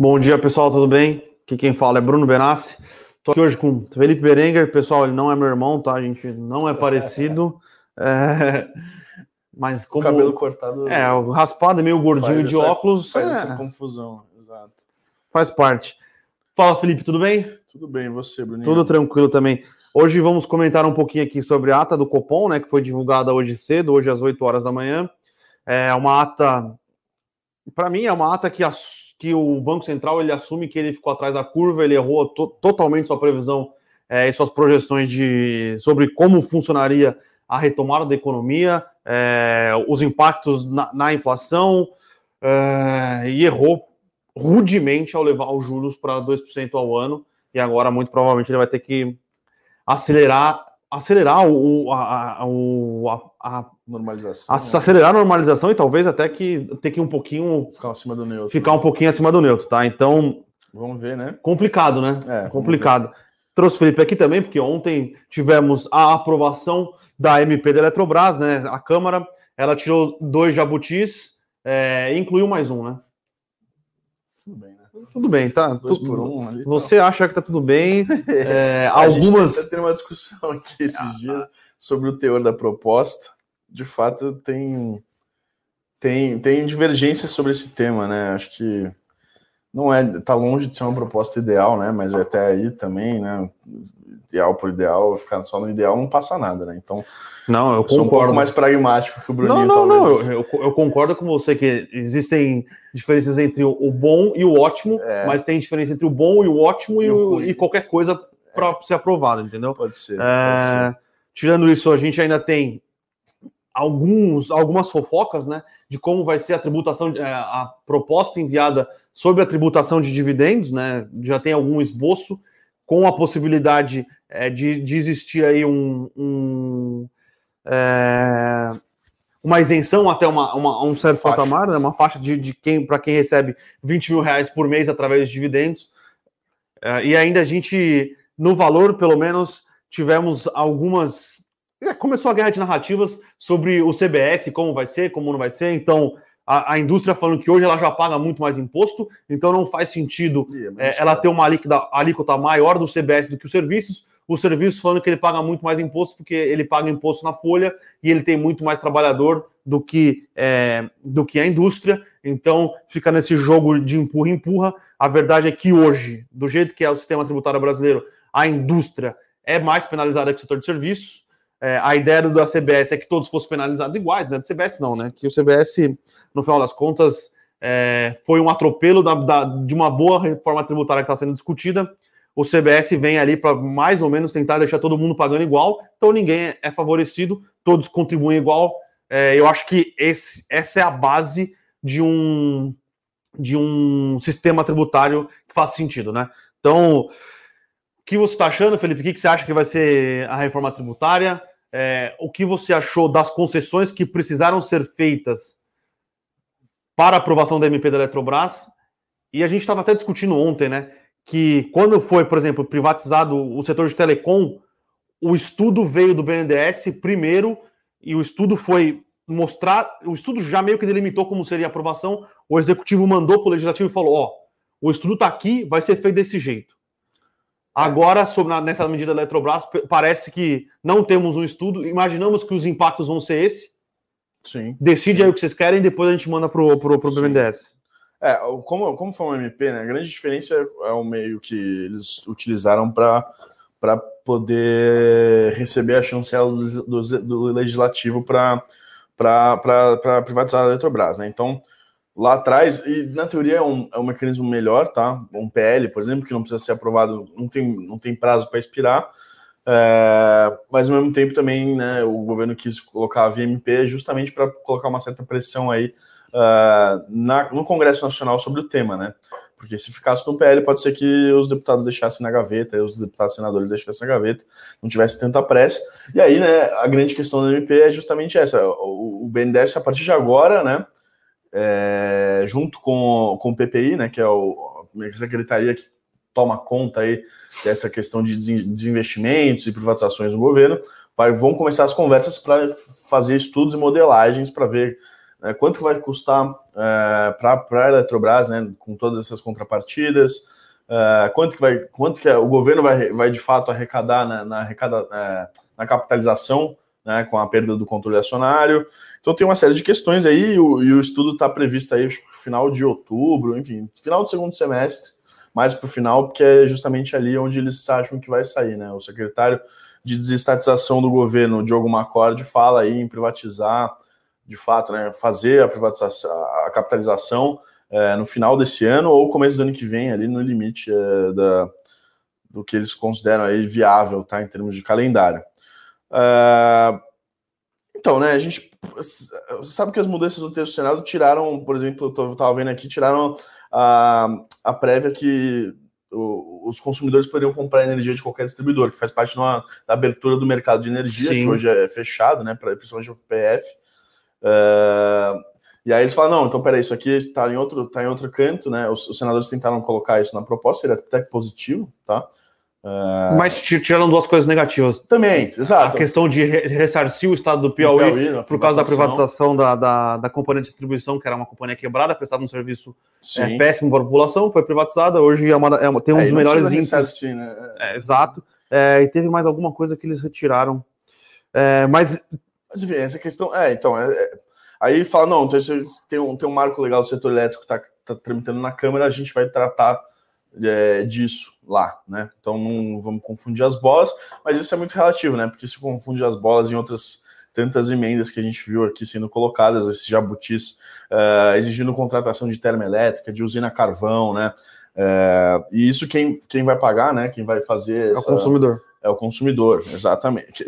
Bom dia, pessoal, tudo bem? Aqui quem fala é Bruno Benassi. Estou aqui hoje com Felipe Berenguer. Pessoal, ele não é meu irmão, tá? A gente não é parecido. É... Mas como. O cabelo cortado. É, o raspado, meio gordinho de essa, óculos. Faz é... essa confusão, exato. Faz parte. Fala, Felipe, tudo bem? Tudo bem, e você, Bruninho? Tudo tranquilo também. Hoje vamos comentar um pouquinho aqui sobre a ata do Copom, né? Que foi divulgada hoje cedo, hoje às 8 horas da manhã. É uma ata. Para mim, é uma ata que, que o Banco Central ele assume que ele ficou atrás da curva, ele errou to totalmente sua previsão é, e suas projeções de sobre como funcionaria a retomada da economia, é, os impactos na, na inflação, é, e errou rudemente ao levar os juros para 2% ao ano, e agora, muito provavelmente, ele vai ter que acelerar acelerar o, a, a, a, normalização, né? acelerar a normalização e talvez até que ter que um pouquinho ficar acima do neutro, ficar um pouquinho acima do neutro, tá? Então vamos ver, né? Complicado, né? É, complicado. Trouxe o Felipe aqui também porque ontem tivemos a aprovação da MP da Eletrobras, né? A Câmara ela tirou dois jabutis, é, incluiu mais um, né? Tudo bem? Tudo tá? Dois por um, ali, Você tá... acha que tá tudo bem? É, algumas. A gente tem uma discussão aqui esses ah, dias sobre o teor da proposta. De fato, tem, tem, tem divergência sobre esse tema, né? Acho que não é, tá longe de ser uma proposta ideal, né? Mas até aí também, né? Ideal por ideal, ficar só no ideal não passa nada, né? Então, não, eu, sou concordo. um pouco mais pragmático que o Bruninho. Não, não, talvez. não. Eu, eu, concordo com você que existem diferenças entre o bom e o ótimo, é. mas tem diferença entre o bom e o ótimo e, e, o, e qualquer coisa para é. ser aprovada, entendeu? Pode ser, é, pode ser. Tirando isso, a gente ainda tem alguns, algumas fofocas, né? De como vai ser a tributação, é, a proposta enviada sobre a tributação de dividendos, né? Já tem algum esboço com a possibilidade é, de, de existir aí um, um é, uma isenção até uma, uma um certo faixa. patamar, né, uma faixa de, de quem para quem recebe 20 mil reais por mês através de dividendos. É, e ainda a gente, no valor, pelo menos, tivemos algumas. É, começou a guerra de narrativas sobre o CBS, como vai ser, como não vai ser. Então, a, a indústria falando que hoje ela já paga muito mais imposto, então não faz sentido é, ela ter uma alíquota, alíquota maior do CBS do que os serviços o serviço falando que ele paga muito mais imposto porque ele paga imposto na folha e ele tem muito mais trabalhador do que, é, do que a indústria. Então fica nesse jogo de empurra-empurra. A verdade é que hoje, do jeito que é o sistema tributário brasileiro, a indústria é mais penalizada que o setor de serviços. É, a ideia da CBS é que todos fossem penalizados iguais, né? Do CBS não, né? Que o CBS, no final das contas, é, foi um atropelo da, da, de uma boa reforma tributária que está sendo discutida o CBS vem ali para mais ou menos tentar deixar todo mundo pagando igual, então ninguém é favorecido, todos contribuem igual. É, eu acho que esse, essa é a base de um, de um sistema tributário que faz sentido, né? Então, o que você está achando, Felipe? O que você acha que vai ser a reforma tributária? É, o que você achou das concessões que precisaram ser feitas para aprovação da MP da Eletrobras? E a gente estava até discutindo ontem, né? que quando foi, por exemplo, privatizado o setor de telecom, o estudo veio do BNDES primeiro e o estudo foi mostrar, o estudo já meio que delimitou como seria a aprovação, o executivo mandou para o legislativo e falou: ó, o estudo está aqui, vai ser feito desse jeito. Agora, sobre, nessa medida da Eletrobras, parece que não temos um estudo, imaginamos que os impactos vão ser esse. Sim. Decide sim. aí o que vocês querem, depois a gente manda para o BNDES. É, como, como foi um MP, né? A grande diferença é o meio que eles utilizaram para poder receber a chancela do, do, do legislativo para privatizar a Eletrobras, né? Então, lá atrás, e na teoria é um, é um mecanismo melhor, tá? Um PL, por exemplo, que não precisa ser aprovado, não tem, não tem prazo para expirar, é, mas ao mesmo tempo também né, o governo quis colocar a VMP justamente para colocar uma certa pressão aí uh, na, no Congresso Nacional sobre o tema, né? Porque se ficasse no PL, pode ser que os deputados deixassem na gaveta, os deputados senadores deixassem na gaveta, não tivesse tanta pressa. E aí, né, a grande questão do MP é justamente essa: o, o BNDES, a partir de agora, né, é, junto com, com o PPI, né, que é o, a secretaria que toma conta aí dessa questão de desinvestimentos e privatizações no governo, vai, vão começar as conversas para fazer estudos e modelagens para ver né, quanto vai custar é, para a Eletrobras, né, com todas essas contrapartidas, é, quanto que vai, quanto que o governo vai, vai de fato arrecadar na, na, arrecada, é, na capitalização, né, com a perda do controle acionário. Então tem uma série de questões aí, e o, e o estudo está previsto aí final de outubro, enfim, final do segundo semestre, mais para o final, porque é justamente ali onde eles acham que vai sair, né? O secretário de desestatização do governo, Diogo Macorde, fala aí em privatizar, de fato, né, fazer a privatização, a capitalização é, no final desse ano ou começo do ano que vem, ali no limite é, da, do que eles consideram aí viável, tá, em termos de calendário. É, então, né, a gente sabe que as mudanças no texto do Senado tiraram, por exemplo, eu estava vendo aqui, tiraram a, a prévia que os consumidores poderiam comprar energia de qualquer distribuidor, que faz parte da abertura do mercado de energia, Sim. que hoje é fechado, né, principalmente o PF. Uh, e aí eles falam, não, então peraí, isso aqui está em outro, tá em outro canto, né? Os, os, senadores tentaram colocar isso na proposta, seria até positivo, tá? Uh... Mas tiraram duas coisas negativas. Também, exato. A questão de ressarcir o estado do Piauí, Piauí por causa da privatização da, da, da, companhia de distribuição, que era uma companhia quebrada, prestava um serviço é, péssimo para a população, foi privatizada, hoje é uma, é uma tem um é, dos melhores índices. Né? É, exato. É, e teve mais alguma coisa que eles retiraram. É, mas... Mas enfim, essa questão... É, então, aí fala, não, então tem um, tem um marco legal do setor elétrico que está tá tramitando na Câmara, a gente vai tratar é, disso lá, né? Então não vamos confundir as bolas, mas isso é muito relativo, né? Porque se confunde as bolas em outras tantas emendas que a gente viu aqui sendo colocadas, esses jabutis uh, exigindo contratação de termoelétrica, de usina carvão, né? Uh, e isso quem, quem vai pagar, né? Quem vai fazer. Essa... É o consumidor. É o consumidor, exatamente.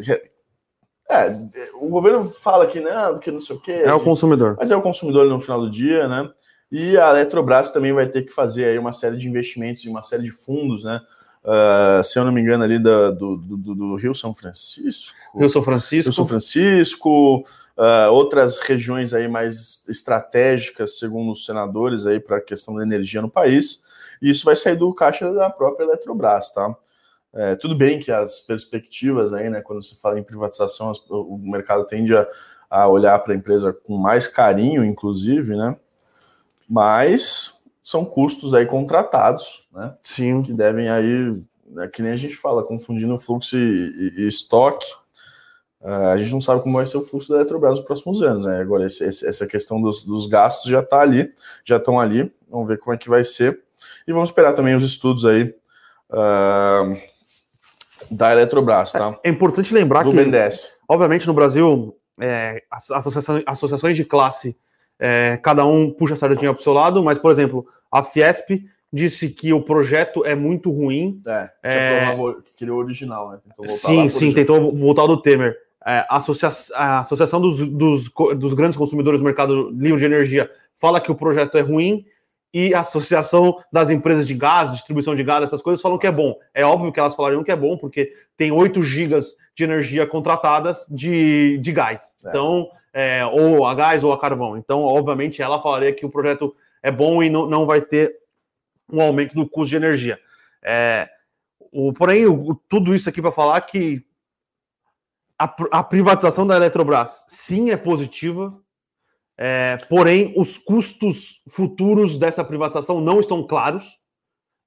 É, o governo fala que não, que não sei o quê. É o consumidor. Mas é o consumidor no final do dia, né? E a Eletrobras também vai ter que fazer aí uma série de investimentos em uma série de fundos, né? Uh, se eu não me engano, ali da, do, do, do, Rio São Francisco. Rio São Francisco. Rio São Francisco, uh, outras regiões aí mais estratégicas, segundo os senadores, aí para a questão da energia no país. E isso vai sair do caixa da própria Eletrobras, tá? É, tudo bem que as perspectivas aí, né, quando se fala em privatização, o mercado tende a, a olhar para a empresa com mais carinho, inclusive, né? Mas são custos aí contratados, né? Sim. Que devem aí, é que nem a gente fala, confundindo fluxo e, e, e estoque. Uh, a gente não sabe como vai ser o fluxo da Eletrobras nos próximos anos, né? Agora, esse, esse, essa questão dos, dos gastos já está ali, já estão ali. Vamos ver como é que vai ser. E vamos esperar também os estudos aí uh, da Eletrobras, tá? É, é importante lembrar Do que, BNDES. obviamente, no Brasil, é, as associações, associações de classe é, cada um puxa a sardinha para o seu lado, mas, por exemplo, a Fiesp disse que o projeto é muito ruim. É, é... que queria o original, né? sim, sim, original. tentou voltar do Temer. É, a, associa a Associação dos, dos, dos, Grandes Consumidores do Mercado Livre de Energia fala que o projeto é ruim e a Associação das Empresas de Gás, distribuição de gás, essas coisas, falam que é bom. É óbvio que elas falariam que é bom, porque tem 8 gigas de energia contratadas de, de gás. É. Então, é, ou a gás ou a carvão. Então, obviamente, ela falaria que o projeto é bom e não, não vai ter um aumento do custo de energia. É, o, porém, o, tudo isso aqui para falar que a, a, privatização da Eletrobras sim é positiva, é, porém, os custos futuros dessa privatização não estão claros,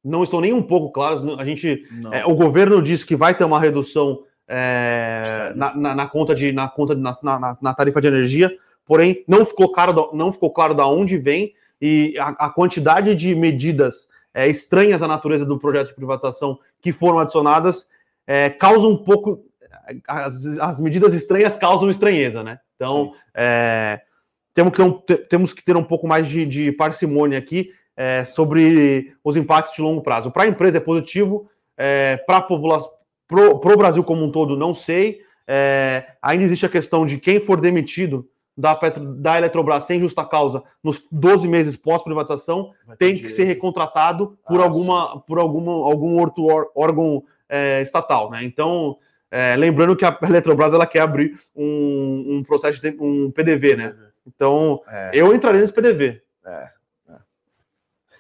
não estão nem um pouco claros. A gente, é, o governo diz que vai ter uma redução é, na, na, na, conta de na conta de, na, na, tarifa de energia, porém não ficou claro não ficou claro da onde vem e a, a quantidade de medidas é, estranhas à natureza do projeto de privatização que foram adicionadas é, causa um pouco as, as, medidas estranhas causam estranheza, né? Então é, temos, que um, temos que ter um pouco mais de, de parcimônia aqui é, sobre os impactos de longo prazo. Para a empresa é positivo, é, para a população para o Brasil como um todo, não sei. É, ainda existe a questão de quem for demitido da, Petro, da Eletrobras sem justa causa nos 12 meses pós-privatização tem que ser recontratado por, ah, alguma, por alguma, algum outro órgão é, estatal. Né? Então, é, lembrando que a Eletrobras ela quer abrir um, um processo de um PDV, né? Então, é. eu entraria nesse PDV. É.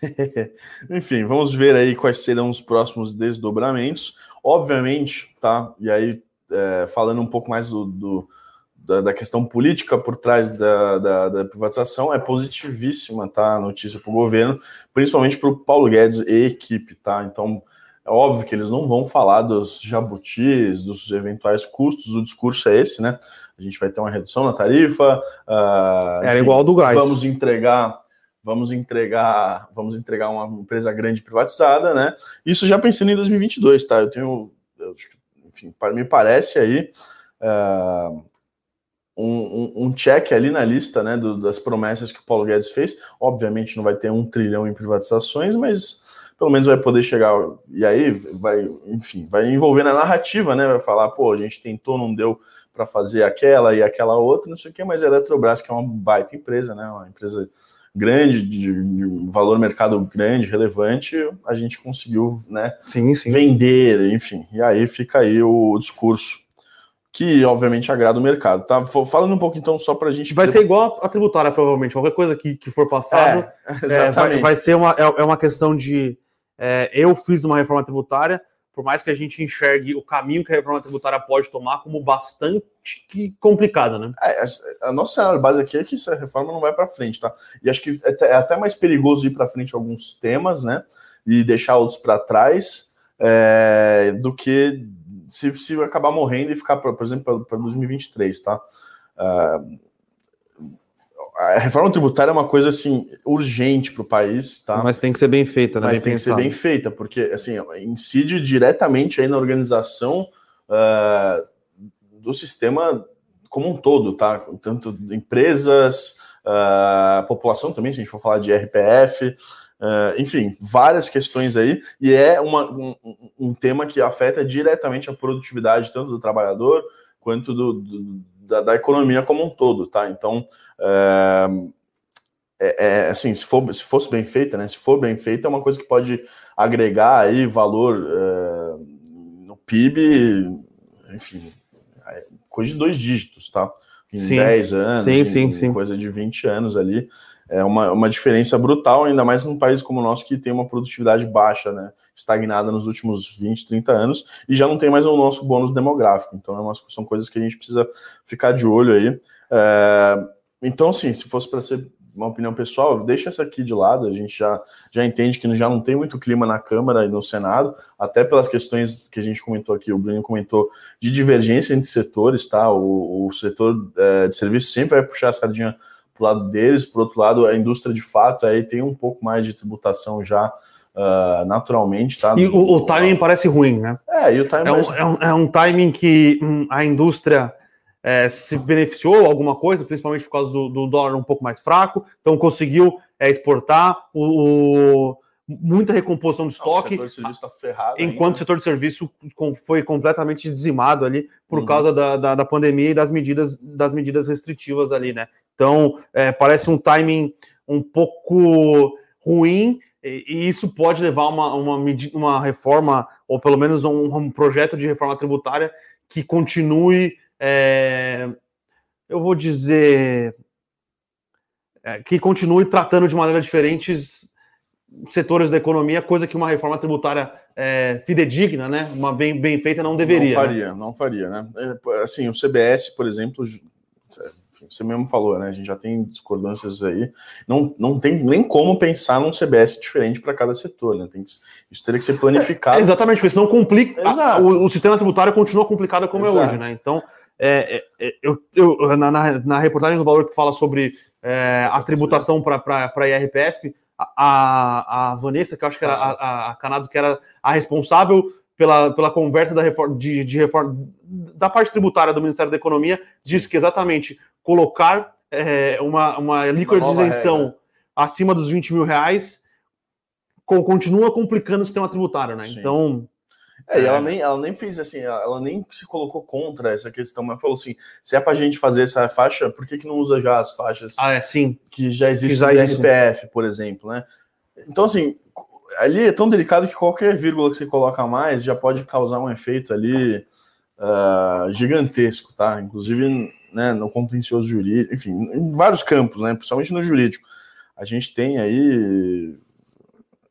é. Enfim, vamos ver aí quais serão os próximos desdobramentos. Obviamente, tá? E aí, é, falando um pouco mais do, do, da, da, questão política por trás da, da, da, privatização é positivíssima, tá? A notícia para o governo, principalmente para o Paulo Guedes e equipe, tá? Então, é óbvio que eles não vão falar dos jabutis, dos eventuais custos, o discurso é esse, né? A gente vai ter uma redução na tarifa. Uh, Era enfim, igual do gás. Vamos entregar, vamos entregar, vamos entregar uma empresa grande privatizada, né? Isso já pensando em 2022, tá? Eu tenho, eu, enfim, me parece aí uh, um, um, check ali na lista né, do, das promessas que o Paulo Guedes fez. Obviamente não vai ter um trilhão em privatizações, mas pelo menos vai poder chegar. E aí vai, enfim, vai envolver na narrativa, né? Vai falar, pô, a gente tentou, não deu para fazer aquela e aquela outra, não sei o que, mas a Eletrobras, que é uma baita empresa, né? Uma empresa grande, de, de valor mercado grande, relevante, a gente conseguiu né, sim, sim. vender, enfim. E aí fica aí o discurso que obviamente agrada o mercado. Tá falando um pouco então só para a gente. Vai ser igual a tributária, provavelmente. Qualquer coisa que, que for passado é, é, vai, vai, ser uma, é, é, uma questão de. É, eu fiz uma reforma tributária, por mais que a gente enxergue o caminho que a reforma tributária pode tomar como bastante complicado, né? É, a, nossa cenário base aqui é que essa reforma não vai para frente, tá? E acho que é, é até mais perigoso ir para frente alguns temas, né? E deixar outros para trás, é, do que se, se acabar morrendo e ficar, por, exemplo, para 2023, tá? Uh, a reforma tributária é uma coisa assim urgente para o país, tá? Mas tem que ser bem feita, né? Mas tem pensado. que ser bem feita, porque assim incide diretamente aí na organização uh, do sistema como um todo, tá? Tanto empresas, uh, população também, se a gente for falar de RPF, Uh, enfim, várias questões aí, e é uma, um, um, tema que afeta diretamente a produtividade tanto do trabalhador quanto do, do da, da, economia como um todo, tá? Então, é, é, é, assim, se, for, se fosse bem feita, né? Se for bem feita, é uma coisa que pode agregar aí valor é, no PIB, enfim, é coisa de dois dígitos, tá? Em sim. 10 anos, sim, em, sim, sim. coisa de 20 anos ali é uma, uma diferença brutal, ainda mais num país como o nosso que tem uma produtividade baixa, né, estagnada nos últimos 20, 30 anos, e já não tem mais o nosso bônus demográfico. Então, é uma, são coisas que a gente precisa ficar de olho aí. É, então, assim, se fosse para ser uma opinião pessoal, deixa essa aqui de lado, a gente já, já entende que já não tem muito clima na Câmara e no Senado, até pelas questões que a gente comentou aqui, o Bruno comentou, de divergência entre setores, tá? O, o setor é, de serviço sempre vai puxar a sardinha para lado deles, por outro lado, a indústria de fato aí tem um pouco mais de tributação já uh, naturalmente, tá? E o, o, timing parece ruim, né? É, e o timing é, um, é, um, é um timing que hum, a indústria é, se beneficiou alguma coisa, principalmente por causa do, do dólar um pouco mais fraco, então conseguiu é, exportar o, o muita recomposição de estoque. o setor de serviço está ferrado. Enquanto ainda. o setor de serviço foi completamente dizimado ali por uhum. causa da, da, da, pandemia e das medidas, das medidas restritivas ali, né? Então, é, parece um timing um pouco ruim, e, isso pode levar uma, uma, uma reforma, ou pelo menos um, um projeto de reforma tributária que continue, é, eu vou dizer, é, que continue tratando de maneira diferentes setores da economia, coisa que uma reforma tributária é, fidedigna, né, uma bem, bem feita, não deveria. Não né? faria, né? não faria, né? É, assim, o CBS, por exemplo, você mesmo falou, né? A gente já tem discordâncias aí. Não, não tem nem como pensar num CBS diferente para cada setor, né? Tem que, isso teria que ser planificado. É, exatamente, porque senão complica. A, o, o, sistema tributário continua complicado como Exato. é hoje, né? Então, é, é, é eu, eu, na, na, reportagem do Valor que fala sobre é, a tributação para a IRPF, a, a Vanessa, que eu acho que era a, a Canado, que era a responsável pela, pela conversa da reforma, de, de, reforma da parte tributária do Ministério da Economia, disse que exatamente colocar é, uma, uma alíquota de isenção acima dos 20 mil reais com, continua complicando o sistema tributário, né? Sim. Então. É, e ela é. nem, ela nem fez assim, ela nem se colocou contra essa questão, mas falou assim: se é pra gente fazer essa faixa, por que, que não usa já as faixas ah, é, sim. que já existem no RPF, por exemplo, né? Então, assim, ali é tão delicado que qualquer vírgula que você coloca a mais já pode causar um efeito ali uh, gigantesco, tá? Inclusive né, no contencioso jurídico, enfim, em vários campos, né, principalmente no jurídico. A gente tem aí,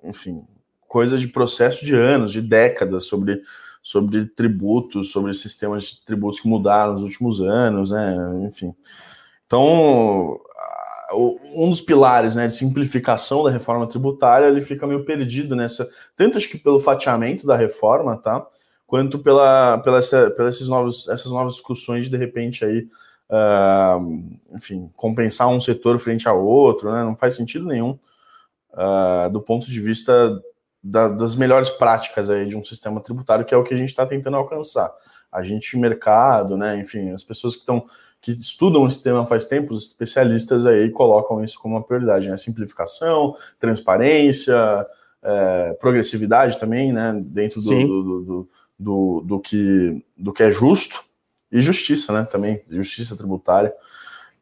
enfim, coisas de processo de anos, de décadas sobre, sobre tributos, sobre sistemas de tributos que mudaram nos últimos anos, né? Enfim. Então, um dos pilares né, de simplificação da reforma tributária ele fica meio perdido nessa, tanto acho que pelo fatiamento da reforma, tá? Quanto pela, pela, essa, pela esses novos, essas novas discussões de, de repente aí, uh, enfim, compensar um setor frente ao outro, né? Não faz sentido nenhum uh, do ponto de vista da, das melhores práticas aí de um sistema tributário, que é o que a gente está tentando alcançar. A gente, mercado, né, enfim, as pessoas que estão que estudam o sistema faz tempo, os especialistas aí colocam isso como uma prioridade, né? Simplificação, transparência, é, progressividade também, né? Dentro do do, do, do, do, que, do que é justo e justiça, né? Também, justiça tributária,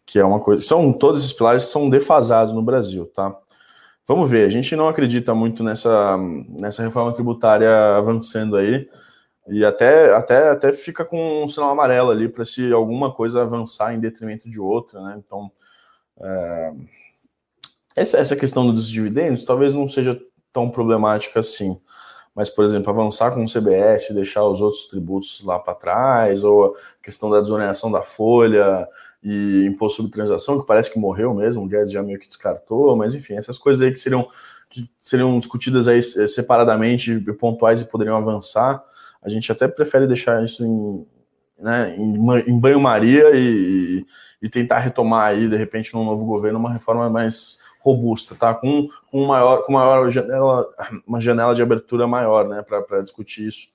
que é uma coisa. São todos esses pilares são defasados no Brasil, tá? Vamos ver, a gente não acredita muito nessa, nessa reforma tributária avançando aí, e até, até, até fica com um sinal amarelo ali para se alguma coisa avançar em detrimento de outra, né? Então, é, essa, essa questão dos dividendos talvez não seja tão problemática assim. Mas, por exemplo, avançar com o CBS, deixar os outros tributos lá para trás, ou a questão da desoneração da folha, e imposto sobre transação, que parece que morreu mesmo, o Guedes já meio que descartou, mas enfim, essas coisas aí que seriam, que seriam discutidas aí eh, separadamente, pontuais e poderiam avançar, a gente até prefere deixar isso em, né, em, banho-maria e, e, tentar retomar aí, de repente, num novo governo, uma reforma mais robusta, tá? Com, com maior, com maior janela, uma janela de abertura maior, né, para discutir isso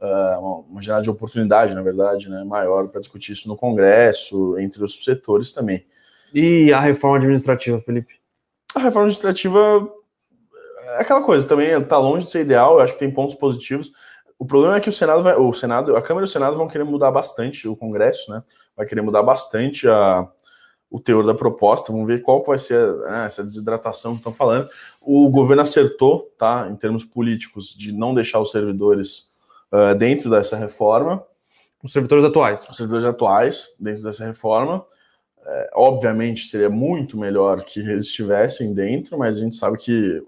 uh, uma janela de oportunidade, na verdade, né, maior para discutir isso no Congresso, entre os setores também. E a reforma administrativa, Felipe? A reforma administrativa é aquela coisa, também está longe de ser ideal, eu acho que tem pontos positivos. O problema é que o Senado vai, o Senado, a Câmara e o Senado vão querer mudar bastante, o Congresso, né, vai querer mudar bastante a, o teor da proposta, vamos ver qual vai ser né, essa desidratação que estão falando. O governo acertou, tá, em termos políticos, de não deixar os servidores uh, dentro dessa reforma. Os servidores atuais. Os servidores atuais, dentro dessa reforma. É, obviamente seria muito melhor que eles estivessem dentro, mas a gente sabe que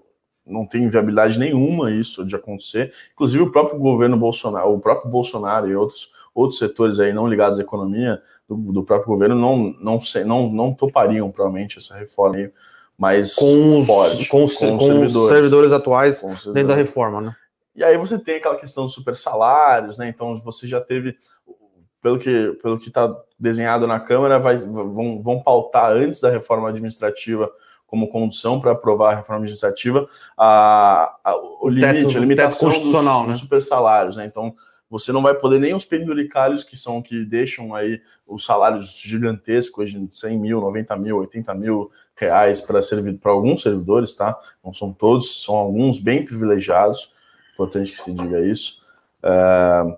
não tem viabilidade nenhuma isso de acontecer. Inclusive o próprio governo Bolsonaro, o próprio Bolsonaro e outros, outros setores aí não ligados à economia do, do próprio governo não, não, não, não topariam provavelmente essa reforma aí mais com forte. Com, com, com, os, servidores, os servidores atuais servidores. dentro da reforma, né? E aí você tem aquela questão dos super salários, né? Então você já teve, pelo que pelo que está desenhado na Câmara, vai, vão, vão pautar antes da reforma administrativa como condução para aprovar a reforma administrativa a, a o, o, limite, teto, a limitação dos, né? dos super salários, né? Então você não vai poder nem os penduricários que são que deixam aí os salários gigantescos de 100 mil, 90 mil, 80 mil reais para servir para alguns servidores, tá? Não são todos, são alguns bem privilegiados importante que se diga isso. Uh,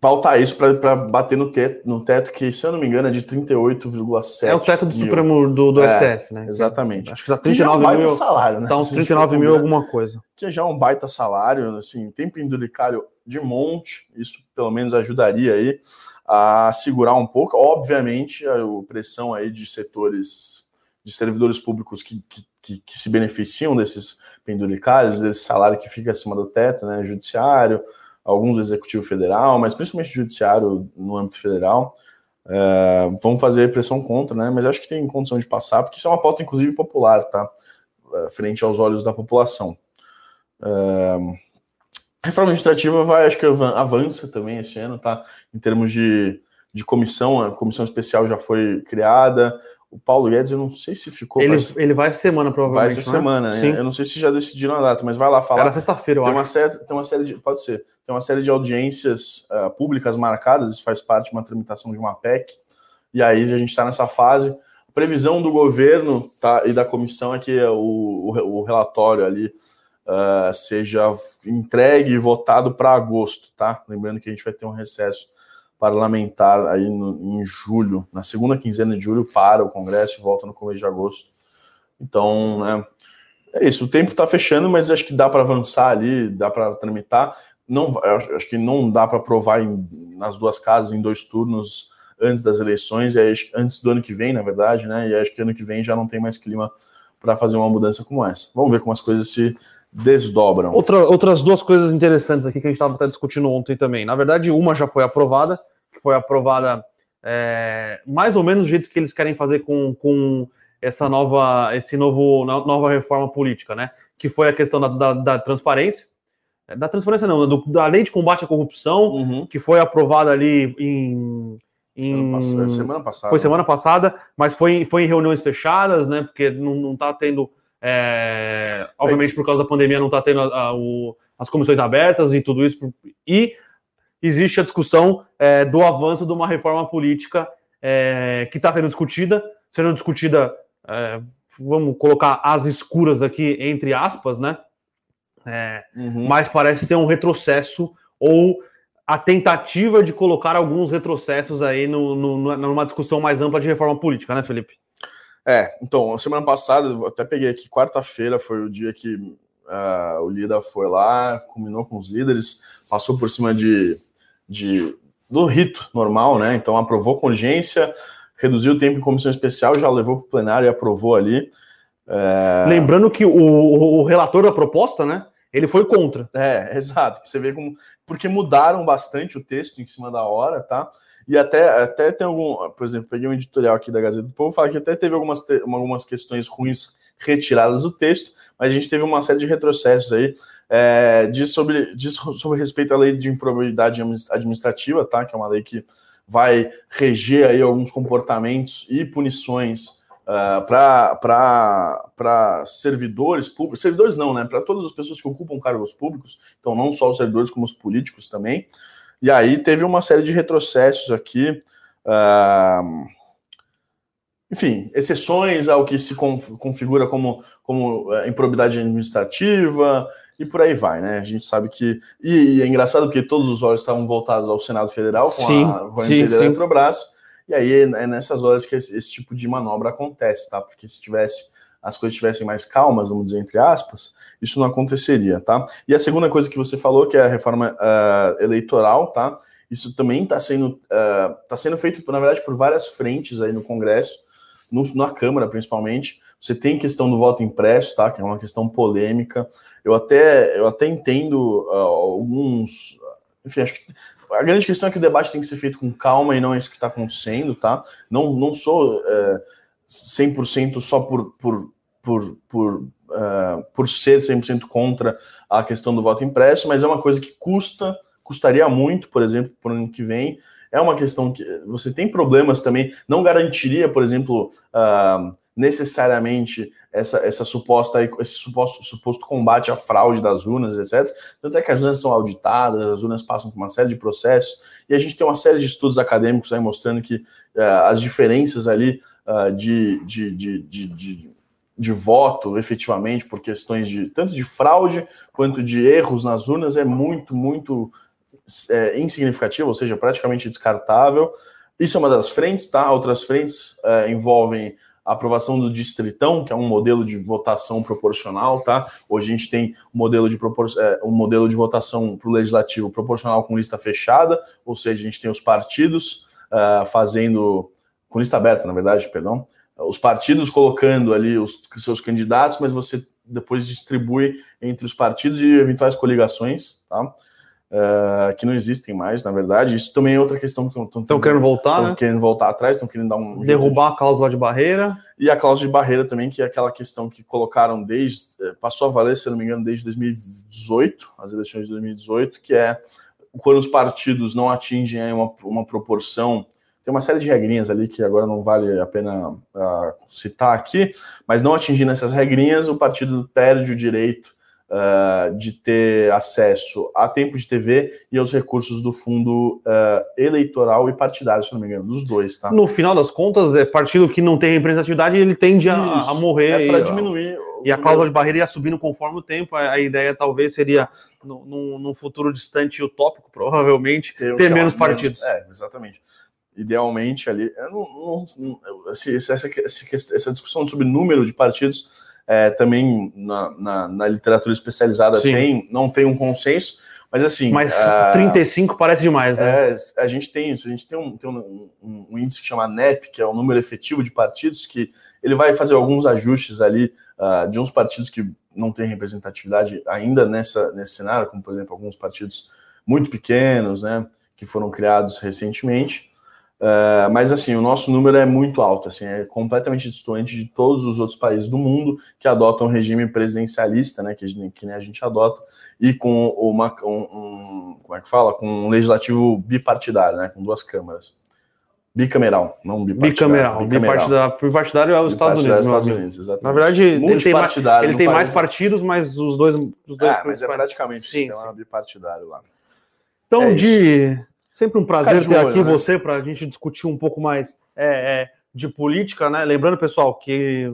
pautar isso para bater no teto, no teto, que, se eu não me engano, é de 38,7. É o teto do mil. Supremo do, do é, STF, né? Exatamente. Acho que dá 39 que é um mil. salário, né? São uns 39 mil alguma coisa. Que já é um baita salário, assim, tem penduricário de monte, isso pelo menos ajudaria aí a segurar um pouco. Obviamente, a pressão aí de setores de servidores públicos que, que que, se beneficiam desses penduricários, desse salário que fica acima do teto, né? Judiciário, alguns do Executivo Federal, mas principalmente Judiciário no âmbito federal. É, vão fazer pressão contra, né? Mas acho que tem condição de passar, porque isso é uma pauta, inclusive, popular, tá? É, frente aos olhos da população. É, reforma administrativa vai, acho que avança também esse ano, tá? Em termos de, de comissão, a comissão especial já foi criada, o Paulo Guedes, eu não sei se ficou. Ele, ele vai essa semana, provavelmente. Vai essa é? semana, né? Eu não sei se já decidiram a data, mas vai lá falar. Era sexta-feira, eu tem acho. Uma série, tem uma série de. Pode ser. Tem uma série de audiências uh, públicas marcadas, isso faz parte de uma tramitação de uma PEC. E aí a gente está nessa fase. A previsão do governo tá, e da comissão é que o, o, o relatório ali uh, seja entregue e votado para agosto, tá? Lembrando que a gente vai ter um recesso parlamentar aí no, em julho, na segunda quinzena de julho, para o Congresso e volta no começo de agosto. Então, né, é isso. O tempo está fechando, mas acho que dá para avançar ali, dá para tramitar. Não, acho que não dá para aprovar em, nas duas casas em dois turnos antes das eleições, e antes do ano que vem, na verdade, né? E acho que ano que vem já não tem mais clima para fazer uma mudança como essa. Vamos ver como as coisas se desdobram. Outra, outras duas coisas interessantes aqui que a gente estava discutindo ontem também. Na verdade, uma já foi aprovada, que foi aprovada é, mais ou menos do jeito que eles querem fazer com, com essa nova, esse novo, nova reforma política, né? Que foi a questão da, da, da transparência. É, da transparência não, do, da lei de combate à corrupção, uhum. que foi aprovada ali em, em... É, semana passada. Foi semana passada, mas foi, foi em reuniões fechadas, né? Porque não, não tá tendo. É, obviamente, por causa da pandemia, não está tendo a, a, o, as comissões abertas e tudo isso. E existe a discussão é, do avanço de uma reforma política é, que está sendo discutida, sendo discutida, é, vamos colocar as escuras aqui, entre aspas, né? É, uhum. Mas parece ser um retrocesso ou a tentativa de colocar alguns retrocessos aí no, no, numa discussão mais ampla de reforma política, né, Felipe? É, então, semana passada, até peguei aqui, quarta-feira foi o dia que uh, o Lida foi lá, combinou com os líderes, passou por cima de, de, do rito normal, né? Então, aprovou com urgência, reduziu o tempo em comissão especial, já levou para o plenário e aprovou ali. É... Lembrando que o, o, relator da proposta, né? Ele foi contra. É, exato. Você vê como. Porque mudaram bastante o texto em cima da hora, tá? E até, até tem algum. Por exemplo, peguei um editorial aqui da Gazeta do Povo, fala que até teve algumas, algumas questões ruins retiradas do texto, mas a gente teve uma série de retrocessos aí. É, diz, sobre, diz sobre respeito à lei de improbabilidade administrativa, tá? Que é uma lei que vai reger aí alguns comportamentos e punições uh, para servidores públicos, servidores não, né? Para todas as pessoas que ocupam cargos públicos, então não só os servidores, como os políticos também. E aí teve uma série de retrocessos aqui. Uh, enfim, exceções ao que se configura como, como uh, improbidade administrativa e por aí vai, né? A gente sabe que. E, e é engraçado porque todos os olhos estavam voltados ao Senado Federal com sim, a, com a sim, da Eletrobras. E aí é, é nessas horas que esse, esse, tipo de manobra acontece, tá? Porque se tivesse as coisas estivessem mais calmas, vamos dizer entre aspas, isso não aconteceria, tá? E a segunda coisa que você falou, que é a reforma uh, eleitoral, tá? Isso também está sendo, uh, tá sendo feito, na verdade, por várias frentes aí no Congresso, no, na Câmara principalmente. Você tem questão do voto impresso, tá? Que é uma questão polêmica. Eu até, eu até entendo uh, alguns. Enfim, acho que a grande questão é que o debate tem que ser feito com calma e não é isso que está acontecendo, tá? Não, não sou uh, 100% só por, por, por, por, uh, por ser 100% contra a questão do voto impresso, mas é uma coisa que custa, custaria muito, por exemplo, para o ano que vem. É uma questão que você tem problemas também, não garantiria, por exemplo, uh, necessariamente essa, essa suposta, esse suposto, suposto combate à fraude das urnas, etc. Tanto é que as urnas são auditadas, as urnas passam por uma série de processos, e a gente tem uma série de estudos acadêmicos aí mostrando que uh, as diferenças ali de, de, de, de, de voto efetivamente por questões de tanto de fraude quanto de erros nas urnas é muito, muito é, insignificativo, ou seja, praticamente descartável. Isso é uma das frentes, tá? Outras frentes uh, envolvem a aprovação do distritão, que é um modelo de votação proporcional, tá? Hoje a gente tem um modelo de, propor é, um modelo de votação para o legislativo proporcional com lista fechada, ou seja, a gente tem os partidos uh, fazendo com lista aberta, na verdade, perdão, os partidos colocando ali os seus candidatos, mas você depois distribui entre os partidos e eventuais coligações, tá? uh, que não existem mais, na verdade. Isso também é outra questão que estão querendo voltar, estão né? querendo voltar atrás, estão querendo dar um derrubar a cláusula de barreira e a cláusula de barreira também, que é aquela questão que colocaram desde eh, passou a valer, se não me engano, desde 2018, as eleições de 2018, que é quando os partidos não atingem uma, uma proporção tem uma série de regrinhas ali que agora não vale a pena uh, citar aqui, mas não atingindo essas regrinhas, o partido perde o direito uh, de ter acesso a tempo de TV e aos recursos do fundo uh, eleitoral e partidário, se não me engano, dos dois, tá? No final das contas, é partido que não tem representatividade, ele tende a, a, morrer. É para diminuir. E a cláusula de barreira ia subindo conforme o tempo. A, a ideia talvez seria, num, futuro distante e utópico, provavelmente, ter, ter menos partidos. Menos, é, exatamente idealmente ali. Não, não, essa, essa, essa, discussão sobre número de partidos é, também na, na, na, literatura especializada tem, não tem um consenso, mas assim. Mas uh, 35 parece demais, né? É, a gente tem isso, a gente tem, um, tem um, um, um, índice que chama NEP, que é o número efetivo de partidos, que ele vai fazer alguns ajustes ali uh, de uns partidos que não tem representatividade ainda nessa, nesse cenário, como por exemplo alguns partidos muito pequenos, né, que foram criados recentemente. Uh, mas assim, o nosso número é muito alto, assim, é completamente distante de todos os outros países do mundo que adotam um regime presidencialista, né, que, que nem a gente adota, e com uma, um, um, como é que fala, com um legislativo bipartidário, né, com duas câmaras. Bicameral, não bipartidário. Bicameral. Bipartidário, bipartidário é os Estados Unidos. Estados Unidos exatamente. Na verdade, ele tem, mais, ele tem mais partidos, mas os dois. Os dois é, mas é praticamente sim, sistema sim. bipartidário lá. Então, é de. Sempre um prazer ter olho, aqui né? você para a gente discutir um pouco mais é, é, de política, né? Lembrando, pessoal, que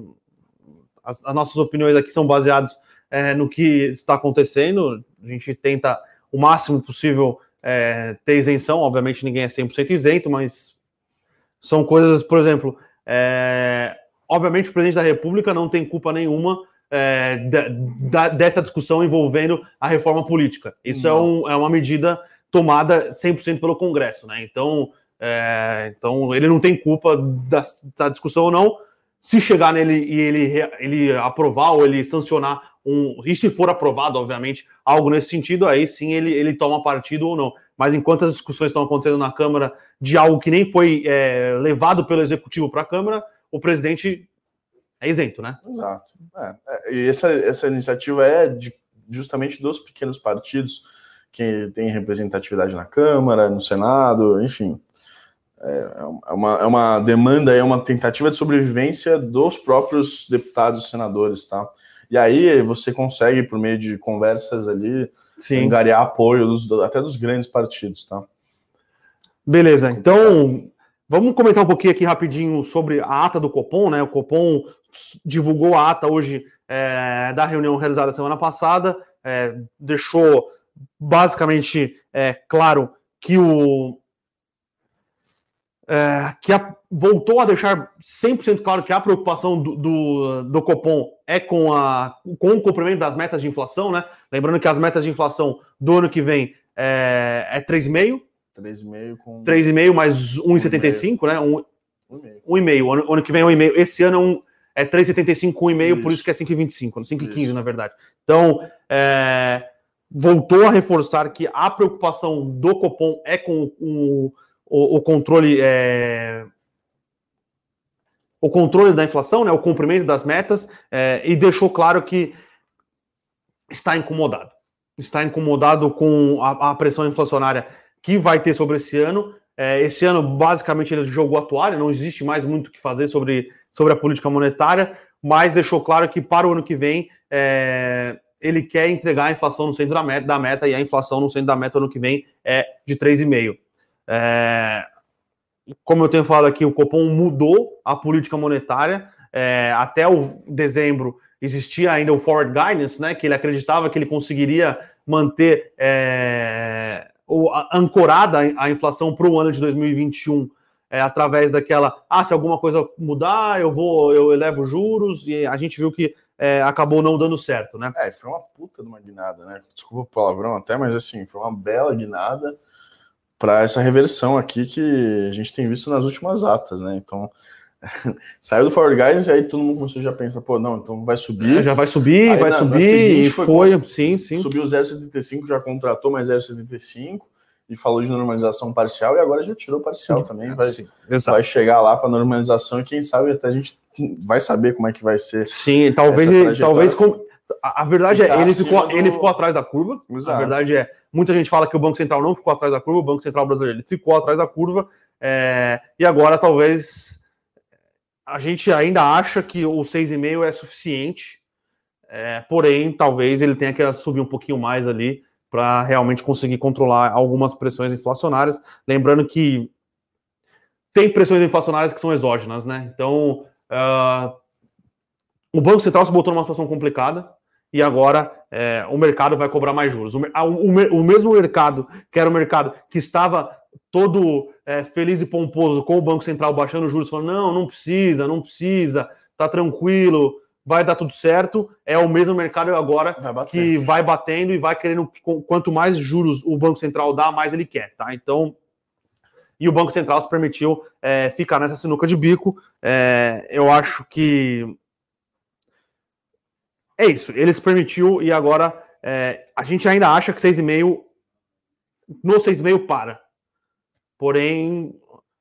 as, as nossas opiniões aqui são baseadas é, no que está acontecendo. A gente tenta o máximo possível é, ter isenção. Obviamente, ninguém é 100% isento, mas são coisas, por exemplo, é, obviamente o presidente da República não tem culpa nenhuma é, da, dessa discussão envolvendo a reforma política. Isso é, um, é, uma medida tomada 100% pelo Congresso, né? Então, é, então ele não tem culpa da, da, discussão ou não. Se chegar nele e ele, ele aprovar ou ele sancionar um, e se for aprovado, obviamente, algo nesse sentido, aí sim ele, ele toma partido ou não. Mas enquanto as discussões estão acontecendo na Câmara de algo que nem foi é, levado pelo Executivo para a Câmara, o presidente é isento, né? Exato. É, é, e essa, essa iniciativa é de, justamente dos pequenos partidos que têm representatividade na Câmara, no Senado, enfim. É, é uma, é uma demanda, é uma tentativa de sobrevivência dos próprios deputados e senadores, tá? E aí você consegue, por meio de conversas ali, Sim. angariar apoio dos, até dos grandes partidos, tá? Beleza, então vamos comentar um pouquinho aqui rapidinho sobre a ata do Copom, né? O Copom divulgou a ata hoje é, da reunião realizada semana passada, é, deixou basicamente é, claro que o é, que a, voltou a deixar 100% claro que a preocupação do, do, do, Copom é com, a, com o cumprimento das metas de inflação, né? Lembrando que as metas de inflação do ano que vem é, é 3,5. 3,5 com. 3,5 mais 1,75, né? 1,5. Um, ano, ano que vem é 1,5. Esse ano é, um, é 3,75 com 1,5, por isso que é 5,25, 5,15 na verdade. Então, é, voltou a reforçar que a preocupação do Copom é com o o, o controle é, o controle da inflação, né, o cumprimento das metas, é, e deixou claro que está incomodado. Está incomodado com a, a pressão inflacionária que vai ter sobre esse ano. É, esse ano, basicamente, ele jogou a toalha, não existe mais muito o que fazer sobre, sobre a política monetária, mas deixou claro que para o ano que vem é, ele quer entregar a inflação no centro da meta, da meta, e a inflação no centro da meta ano que vem é de 3,5%. É, como eu tenho falado aqui, o Copom mudou a política monetária. É, até o dezembro existia ainda o forward guidance, né? Que ele acreditava que ele conseguiria manter é, a, ancorada a inflação para o ano de 2021 é, através daquela, ah, se alguma coisa mudar, eu vou, eu elevo juros, e a gente viu que é, acabou não dando certo, né? É, foi uma puta de uma guinada, né? Desculpa o palavrão até, mas assim, foi uma bela guinada para essa reversão aqui que a gente tem visto nas últimas atas, né? Então, saiu do Forward Guidance e aí todo mundo começou já pensa, pô, não, então vai subir. É, já vai subir, aí, vai na, subir, na foi, foi sim, sim. Subiu 0,75, já contratou mais 0,75 e falou de normalização parcial e agora já tirou parcial também. Vai, vai chegar lá para normalização e quem sabe até a gente vai saber como é que vai ser. Sim, talvez, talvez com, a, a verdade é, ele ficou, do... ele ficou atrás da curva. Exato. A verdade é, muita gente fala que o Banco Central não ficou atrás da curva, o Banco Central brasileiro ele ficou atrás da curva. É, e agora talvez a gente ainda acha que o 6,5 é suficiente, é, porém, talvez ele tenha que subir um pouquinho mais ali para realmente conseguir controlar algumas pressões inflacionárias. Lembrando que tem pressões inflacionárias que são exógenas, né? Então, uh, o Banco Central se botou numa situação complicada e agora é, o mercado vai cobrar mais juros. O, o, o, mesmo mercado, que era o mercado que estava todo é, feliz e pomposo com o Banco Central baixando juros, falando: não, não precisa, não precisa, tá tranquilo, vai dar tudo certo. É o mesmo mercado agora vai que vai batendo e vai querendo, quanto mais juros o Banco Central dá, mais ele quer, tá? Então. E o Banco Central se permitiu é, ficar nessa sinuca de bico. É, eu acho que é isso. Eles permitiu e agora é, a gente ainda acha que 6,5 no 6,5 para. Porém,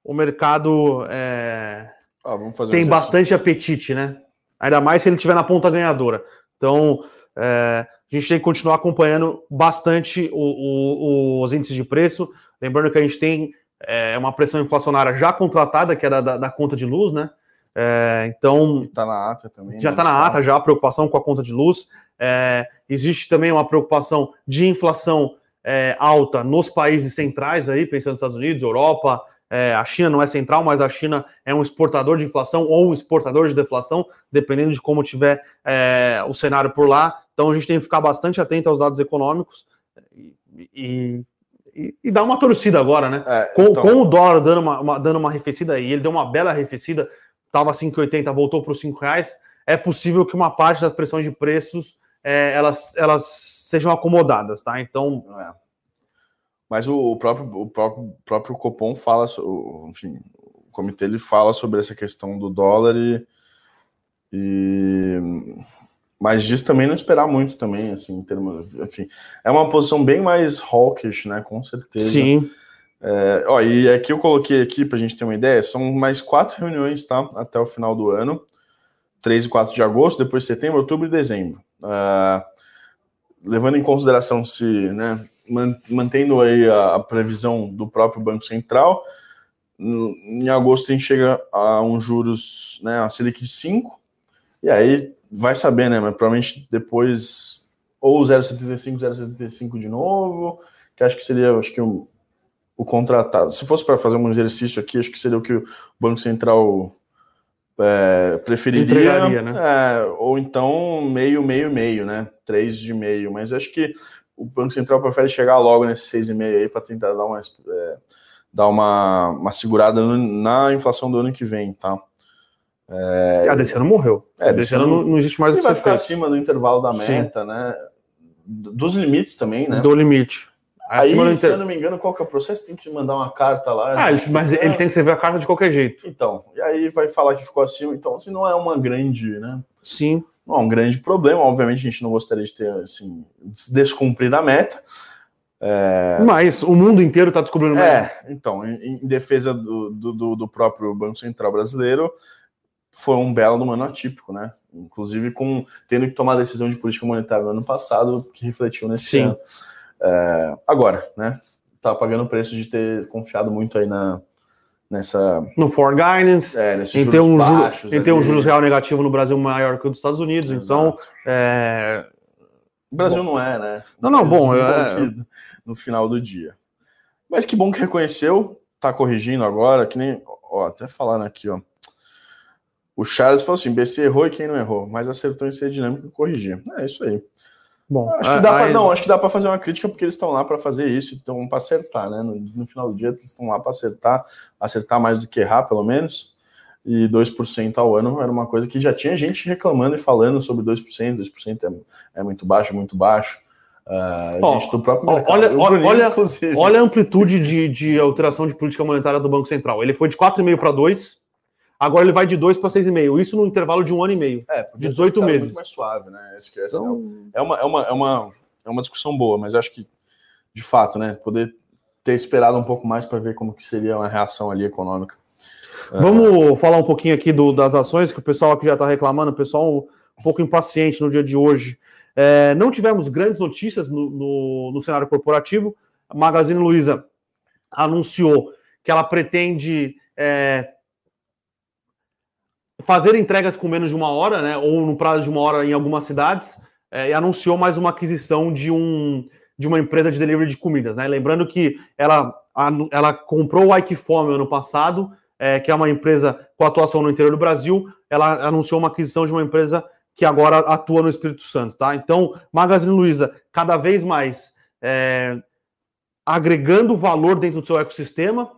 o mercado é, ah, tem um bastante apetite, né? Ainda mais se ele estiver na ponta ganhadora. Então, é, a gente tem que continuar acompanhando bastante o, o, os índices de preço. Lembrando que a gente tem é, uma pressão inflacionária já contratada, que é da, da, da conta de luz, né? É, então. Está na ata também. Já está né? na ata, já a preocupação com a conta de luz. É, existe também uma preocupação de inflação é, alta nos países centrais, aí, pensando nos Estados Unidos, Europa. É, a China não é central, mas a China é um exportador de inflação ou um exportador de deflação, dependendo de como tiver é, o cenário por lá. Então a gente tem que ficar bastante atento aos dados econômicos e, e e, e dá uma torcida agora, né? É, com, então... com, o dólar dando uma, uma, dando uma arrefecida, e ele deu uma bela arrefecida, estava 5,80, voltou para os 5 reais, é possível que uma parte das pressões de preços é, elas, elas sejam acomodadas, tá? Então. É. Mas o, próprio, o próprio, próprio Copom fala, enfim, o comitê ele fala sobre essa questão do dólar e, e mas diz também não esperar muito também, assim, em termos, enfim, é uma posição bem mais hawkish, né, com certeza. Sim. É, ó, e aqui eu coloquei aqui para a gente ter uma ideia, são mais quatro reuniões, tá, até o final do ano, 3 e 4 de agosto, depois setembro, outubro e dezembro. Uh, levando em consideração se, né, mantendo aí a, a, previsão do próprio Banco Central, em agosto a gente chega a um juros, né, a Selic de 5, e aí vai saber, né? Mas provavelmente depois ou 0,75, 0,75 de novo, que acho que seria, acho que o, o contratado. Se fosse para fazer um exercício aqui, acho que seria o que o Banco Central é, preferiria. Né? É, ou então meio, meio, meio, né? Três de meio. Mas acho que o Banco Central prefere chegar logo nesse seis e meio aí para tentar dar uma, é, dar uma, uma segurada na inflação do ano que vem, tá? É, a ano morreu. É, desse ano não, não existe mais o que vai ficar fez. acima do intervalo da meta, Sim. né? Dos limites também, né? Do limite. Aí, inter... se eu não me engano, qual que é o processo? Tem que mandar uma carta lá. Ah, mas ele tem que escrever a carta de qualquer jeito. Então, e aí vai falar que ficou acima. Então, se não é uma grande, né? Sim. Não é um grande problema. Obviamente, a gente não gostaria de ter, assim, descumprir a meta. É... Mas o mundo inteiro está descobrindo É, então, em, em defesa do, do, do, próprio Banco Central brasileiro, foi um belo ano atípico, né? Inclusive com tendo que tomar a decisão de política monetária no ano passado, que refletiu nesse Sim. ano. É, agora, né? Tá pagando o preço de ter confiado muito aí na nessa no for guidance, é, nesses em ter um baixos, em ter um juros real negativo no Brasil maior que o dos Estados Unidos. Então, Exato. Então, é... o Brasil bom. não é, né? Não, não, bom, é... no final do dia. Mas que bom que reconheceu, tá corrigindo agora, que nem, ó, até falaram aqui, ó. O Charles falou assim: BC errou e quem não errou, mas acertou em ser dinâmico e corrigir. É isso aí. Bom, acho que dá pra, não, acho que dá para fazer uma crítica porque eles estão lá para fazer isso, estão para acertar, né? No, no, final do dia eles estão lá para acertar, acertar mais do que errar, pelo menos. E 2% ao ano era uma coisa que já tinha gente reclamando e falando sobre 2%, 2% é, é muito baixo, muito baixo. Uh, oh, gente do próprio mercado, olha, Bruninho, olha, olha a amplitude de, de alteração de política monetária do Banco Central. Ele foi de 4,5 para 2, Agora ele vai de 2 para 6,5. Isso no intervalo de um ano e meio. É, de 18 meses. Muito mais suave, né? Esquece. Então... É, uma, é, uma, é, uma, é uma discussão boa, mas acho que, de fato, né? Poder ter esperado um pouco mais para ver como que seria uma reação ali econômica. É. Vamos é... falar um pouquinho aqui do, das ações, que o pessoal aqui já está reclamando, o pessoal um pouco impaciente no dia de hoje. É, não tivemos grandes notícias no, no, no cenário corporativo. A Magazine Luiza anunciou que ela pretende é, fazer entregas com menos de uma hora, né, ou no prazo de uma hora em algumas cidades, é, e anunciou mais uma aquisição de, um, de uma empresa de delivery de comidas. Né? Lembrando que ela, a, ela comprou o Ike Fome ano passado, é, que é uma empresa com atuação no interior do Brasil, ela anunciou uma aquisição de uma empresa que agora atua no Espírito Santo. Tá? Então, Magazine Luiza, cada vez mais é, agregando valor dentro do seu ecossistema,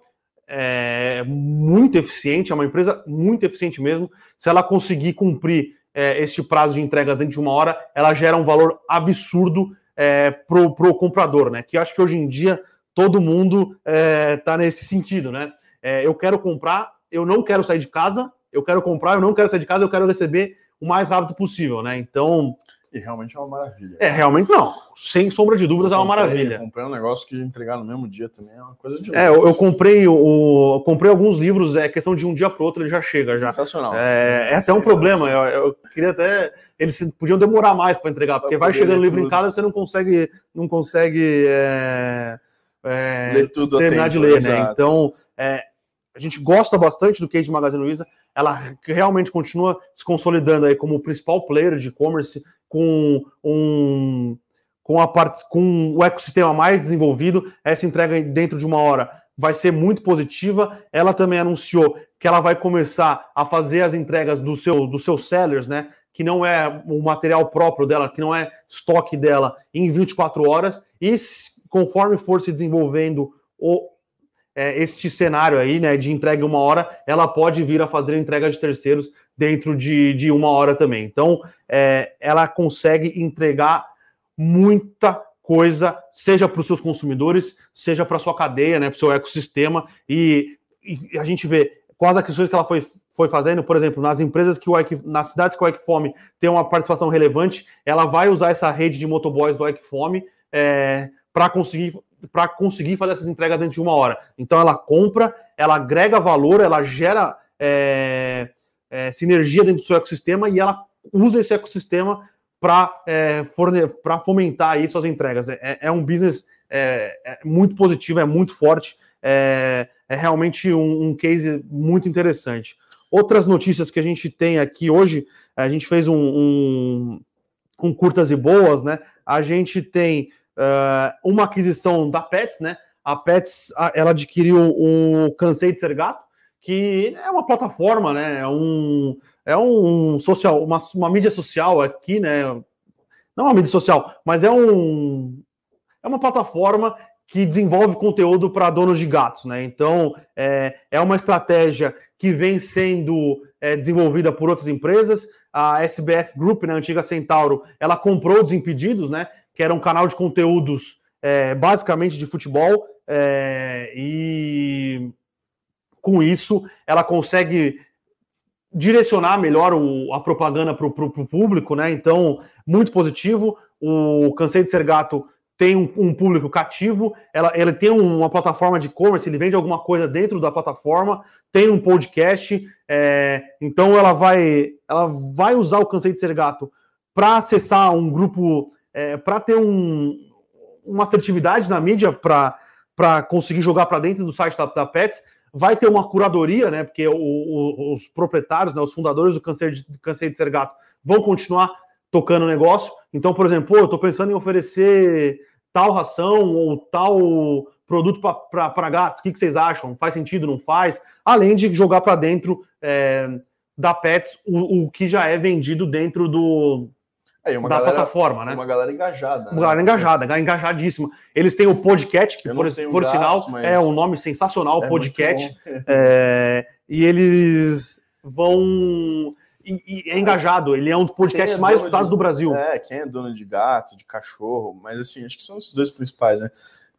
é muito eficiente, é uma empresa muito eficiente mesmo. Se ela conseguir cumprir é, este prazo de entrega dentro de uma hora, ela gera um valor absurdo é, para o comprador, né? Que acho que hoje em dia todo mundo está é, tá nesse sentido, né? É, eu quero comprar, eu não quero sair de casa, eu quero comprar, eu não quero sair de casa, eu quero receber o mais rápido possível, né? Então. E realmente é uma maravilha. É, realmente não. Sem sombra de dúvidas, é uma Comprei- maravilha. Comprei um negócio que entregar no mesmo dia também é uma coisa de É, eu, eu comprei o, eu comprei alguns livros, é questão de um dia para outro ele já chega já. Sensacional. É, esse é um problema. Eu, eu queria até eles podiam demorar mais para entregar, porque vai chegando o livro em tudo. casa você não consegue não consegue é, é, Ler tudo terminar de tempo, ler, né? exato. Então é, a gente gosta bastante do Cage Magazine Luiza. Ela realmente continua se consolidando aí como o principal player de e-commerce com um com a parte com o ecossistema mais desenvolvido. Essa entrega dentro de uma hora vai ser muito positiva. Ela também anunciou que ela vai começar a fazer as entregas do seu, dos seus sellers, né? Que não é o material próprio dela, que não é estoque dela, em 24 horas. E conforme for se desenvolvendo o, é, este cenário aí, né, de entrega em uma hora, ela pode vir a fazer entrega de terceiros dentro de, de uma hora também. Então, é, ela consegue entregar muita coisa, seja para os seus consumidores, seja para sua cadeia, né, para o seu ecossistema. E, e a gente vê quais as questões que ela foi, foi fazendo, por exemplo, nas empresas que o Equi- nas cidades que o Equifome tem uma participação relevante, ela vai usar essa rede de motoboys do Equifome é, para conseguir para conseguir fazer essas entregas dentro de uma hora. Então ela compra, ela agrega valor, ela gera é, é, sinergia dentro do seu ecossistema e ela usa esse ecossistema para é, fomentar aí suas entregas. É, é- é um business é, é muito positivo, é muito forte, é, é realmente um, um case muito interessante. Outras notícias que a gente tem aqui hoje, a gente fez um, um, um curtas e boas, né? A gente tem ah, uma aquisição da Pets, né? A Pets, ela adquiriu o Cansei de Ser Gato, que é uma plataforma, né? É um, é um social, uma, uma mídia social aqui, né? Não uma mídia social, mas é um é uma plataforma que desenvolve conteúdo para donos de gatos, né? Então é, é uma estratégia que vem sendo é, desenvolvida por outras empresas. A SBF Group, né, a antiga Centauro, ela comprou Desimpedidos, né? Que era um canal de conteúdos é, basicamente de futebol. é, e com isso ela consegue direcionar melhor o- a propaganda para o público, né? Então, muito positivo. O Cansei de Ser Gato tem um, um público cativo, ela, ele tem um, uma plataforma de e-commerce, ele vende alguma coisa dentro da plataforma, tem um podcast, é, então ela vai, ela vai usar o Cansei de Ser Gato para acessar um grupo, para ter um, uma assertividade na mídia para conseguir jogar para dentro do site da, da Pets, vai ter uma curadoria, né? Porque o- o- os proprietários, né, os fundadores do Cansei de, Cansei de Ser Gato vão continuar tocando o negócio. Então, por exemplo, eu estou pensando em oferecer tal ração ou tal produto para gatos. O que, que vocês acham? Faz sentido? Não faz? Além de jogar para dentro é, da Pets o, o que já é vendido dentro do, Aí uma da galera, plataforma, né? uma galera engajada. Uma galera engajada, engajadíssima. Eles têm o podcast, que por, por sinal mas é um nome sensacional, É podcast. É, e eles vão. E, e é engajado, ele é um dos podcasts é mais escutados do Brasil. É, quem é dono de gato, de cachorro, mas assim, acho que são esses dois principais, né?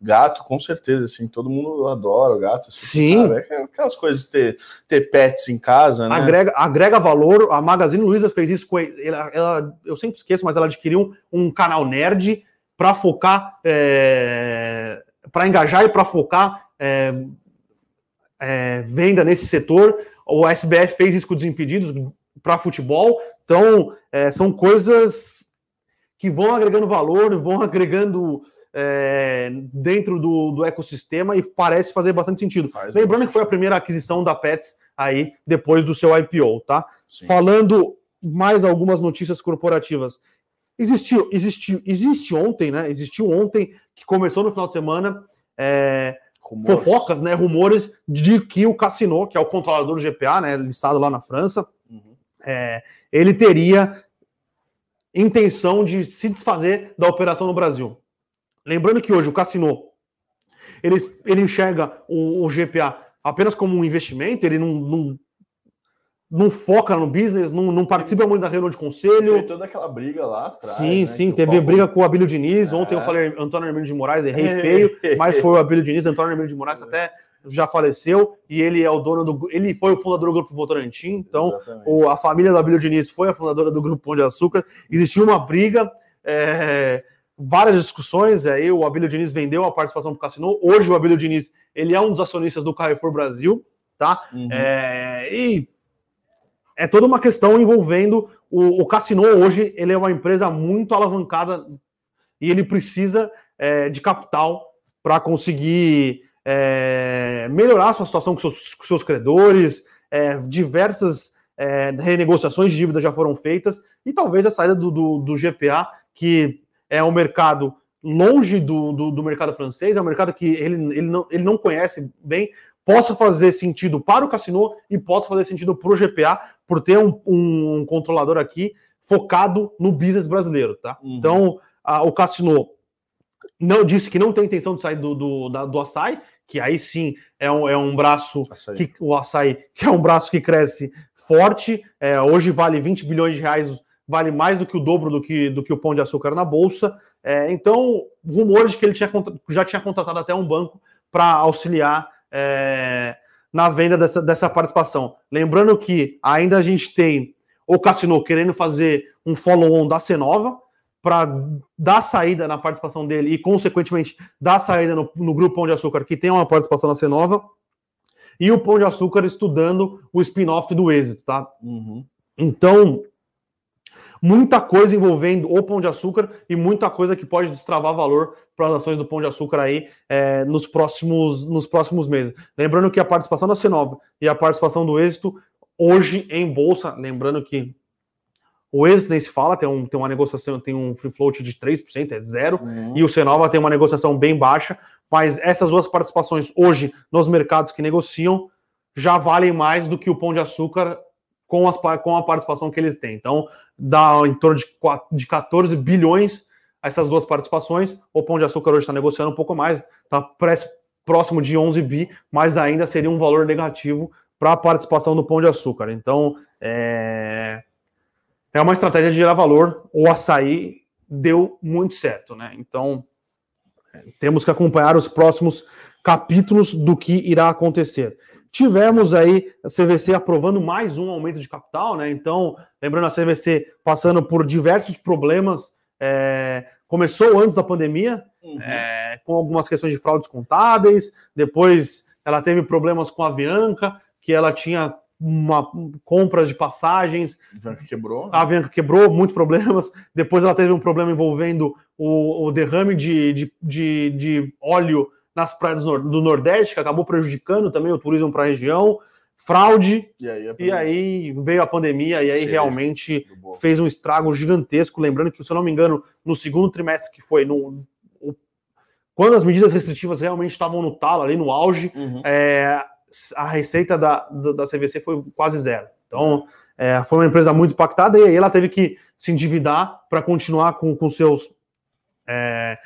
Gato, com certeza, assim, todo mundo adora o gato. assim, Sim. sabe? É Aquelas coisas de ter, ter pets em casa, né? Agrega, agrega valor. A Magazine Luiza fez isso com ela, ela- eu sempre esqueço, mas ela adquiriu um canal nerd para focar, para engajar e para focar é, é, venda nesse setor. O SBF fez isso com Desimpedidos para futebol. Então, é, são coisas que vão agregando valor, vão agregando é, dentro do, do ecossistema e parece fazer bastante sentido. Faz Lembrando que foi a primeira aquisição da Pets aí depois do seu IPO, tá? Sim. Falando mais algumas notícias corporativas. Existiu, existiu, existe ontem, né? Existiu ontem, que começou no final de semana, é, fofocas, né? Rumores de que o Cassino, que é o controlador do GPA, né? Listado lá na França, Uhum. é, ele teria intenção de se desfazer da operação no Brasil. Lembrando que hoje o Cassino ele, ele enxerga o, o GPA apenas como um investimento, ele não, não, não foca no business, não, não participa muito da reunião de Teve conselho. toda aquela briga lá atrás. sim, né, sim, teve Paulo- briga com o Abílio Diniz. É. Ontem eu falei Antônio Hermínio de Moraes, errei feio, mas foi o Abílio Diniz, Antônio Hermínio de Moraes até já faleceu e ele é o dono do. Ele foi o fundador do Grupo Votorantim, então o, a família do Abílio Diniz foi a fundadora do Grupo Pão de Açúcar. Existiu uma briga, é, várias discussões. Aí o Abílio Diniz vendeu a participação para o Cassino. Hoje o Abílio Diniz ele é um dos acionistas do Carrefour Brasil, tá? Uhum. É, e é toda uma questão envolvendo o, o Cassino hoje. Ele é uma empresa muito alavancada e ele precisa é, de capital para conseguir é, melhorar sua situação com seus, com seus credores, é, diversas é, renegociações de dívida já foram feitas, e talvez a saída do, do, do GPA, que é um mercado longe do, do, do, mercado francês, é um mercado que ele, ele, não, ele não conhece bem, possa fazer sentido para o Cassino e possa fazer sentido para o GPA, por ter um, um, controlador aqui focado no business brasileiro, tá? Uhum. Então, a, o Cassino não disse que não tem intenção de sair do, do, da, do açaí, que aí sim é um, é um braço açaí. que o açaí, que é um braço que cresce forte. É, hoje vale 20 bilhões de reais, vale mais do que o dobro do que, do que o pão de açúcar na bolsa. É, então, rumores de que ele tinha, já tinha contratado até um banco para auxiliar é, na venda dessa, dessa participação. Lembrando que ainda a gente tem o Cassino querendo fazer um follow-on da Cenova, para dar saída na participação dele e, consequentemente, dar saída no, no, grupo Pão de Açúcar, que tem uma participação na Cenova, e o Pão de Açúcar estudando o spin-off do êxito, tá? Uhum. Então, muita coisa envolvendo o Pão de Açúcar e muita coisa que pode destravar valor para as ações do Pão de Açúcar aí é, nos, próximos, nos próximos meses. Lembrando que a participação da Cenova e a participação do êxito hoje em bolsa, lembrando que o êxito nem se fala, tem, um, tem uma negociação, tem um free float de 3%, é zero, uhum. e o Cenova tem uma negociação bem baixa, mas essas duas participações hoje nos mercados que negociam já valem mais do que o Pão de Açúcar com, as, com a participação que eles têm. Então, dá em torno de, 4, de 14 bilhões essas duas participações. O Pão de Açúcar hoje está negociando um pouco mais, está próximo de 11 bi, mas ainda seria um valor negativo para a participação do Pão de Açúcar. Então, é é uma estratégia de gerar valor. O açaí deu muito certo, né? Então, temos que acompanhar os próximos capítulos do que irá acontecer. Tivemos aí a CVC aprovando mais um aumento de capital, né? Então, lembrando a CVC passando por diversos problemas, é, começou antes da pandemia, uhum. é, com algumas questões de fraudes contábeis, depois ela teve problemas com a Avianca, que ela tinha uma compras de passagens. A Avianca quebrou. A Avianca quebrou, muitos problemas. Depois ela teve um problema envolvendo o, o derrame de, de, de, de, óleo nas praias do Nordeste, que acabou prejudicando também o turismo para a região. Fraude, e aí, e aí, veio a pandemia, e aí Sim, realmente fez um estrago gigantesco. Lembrando que, se eu não me engano, no segundo trimestre que foi, no, quando as medidas restritivas realmente estavam no talo, ali no auge, uhum. é, a receita da, da CVC foi quase zero. Então, é, foi uma empresa muito impactada e aí ela teve que se endividar para continuar com, com seus. É,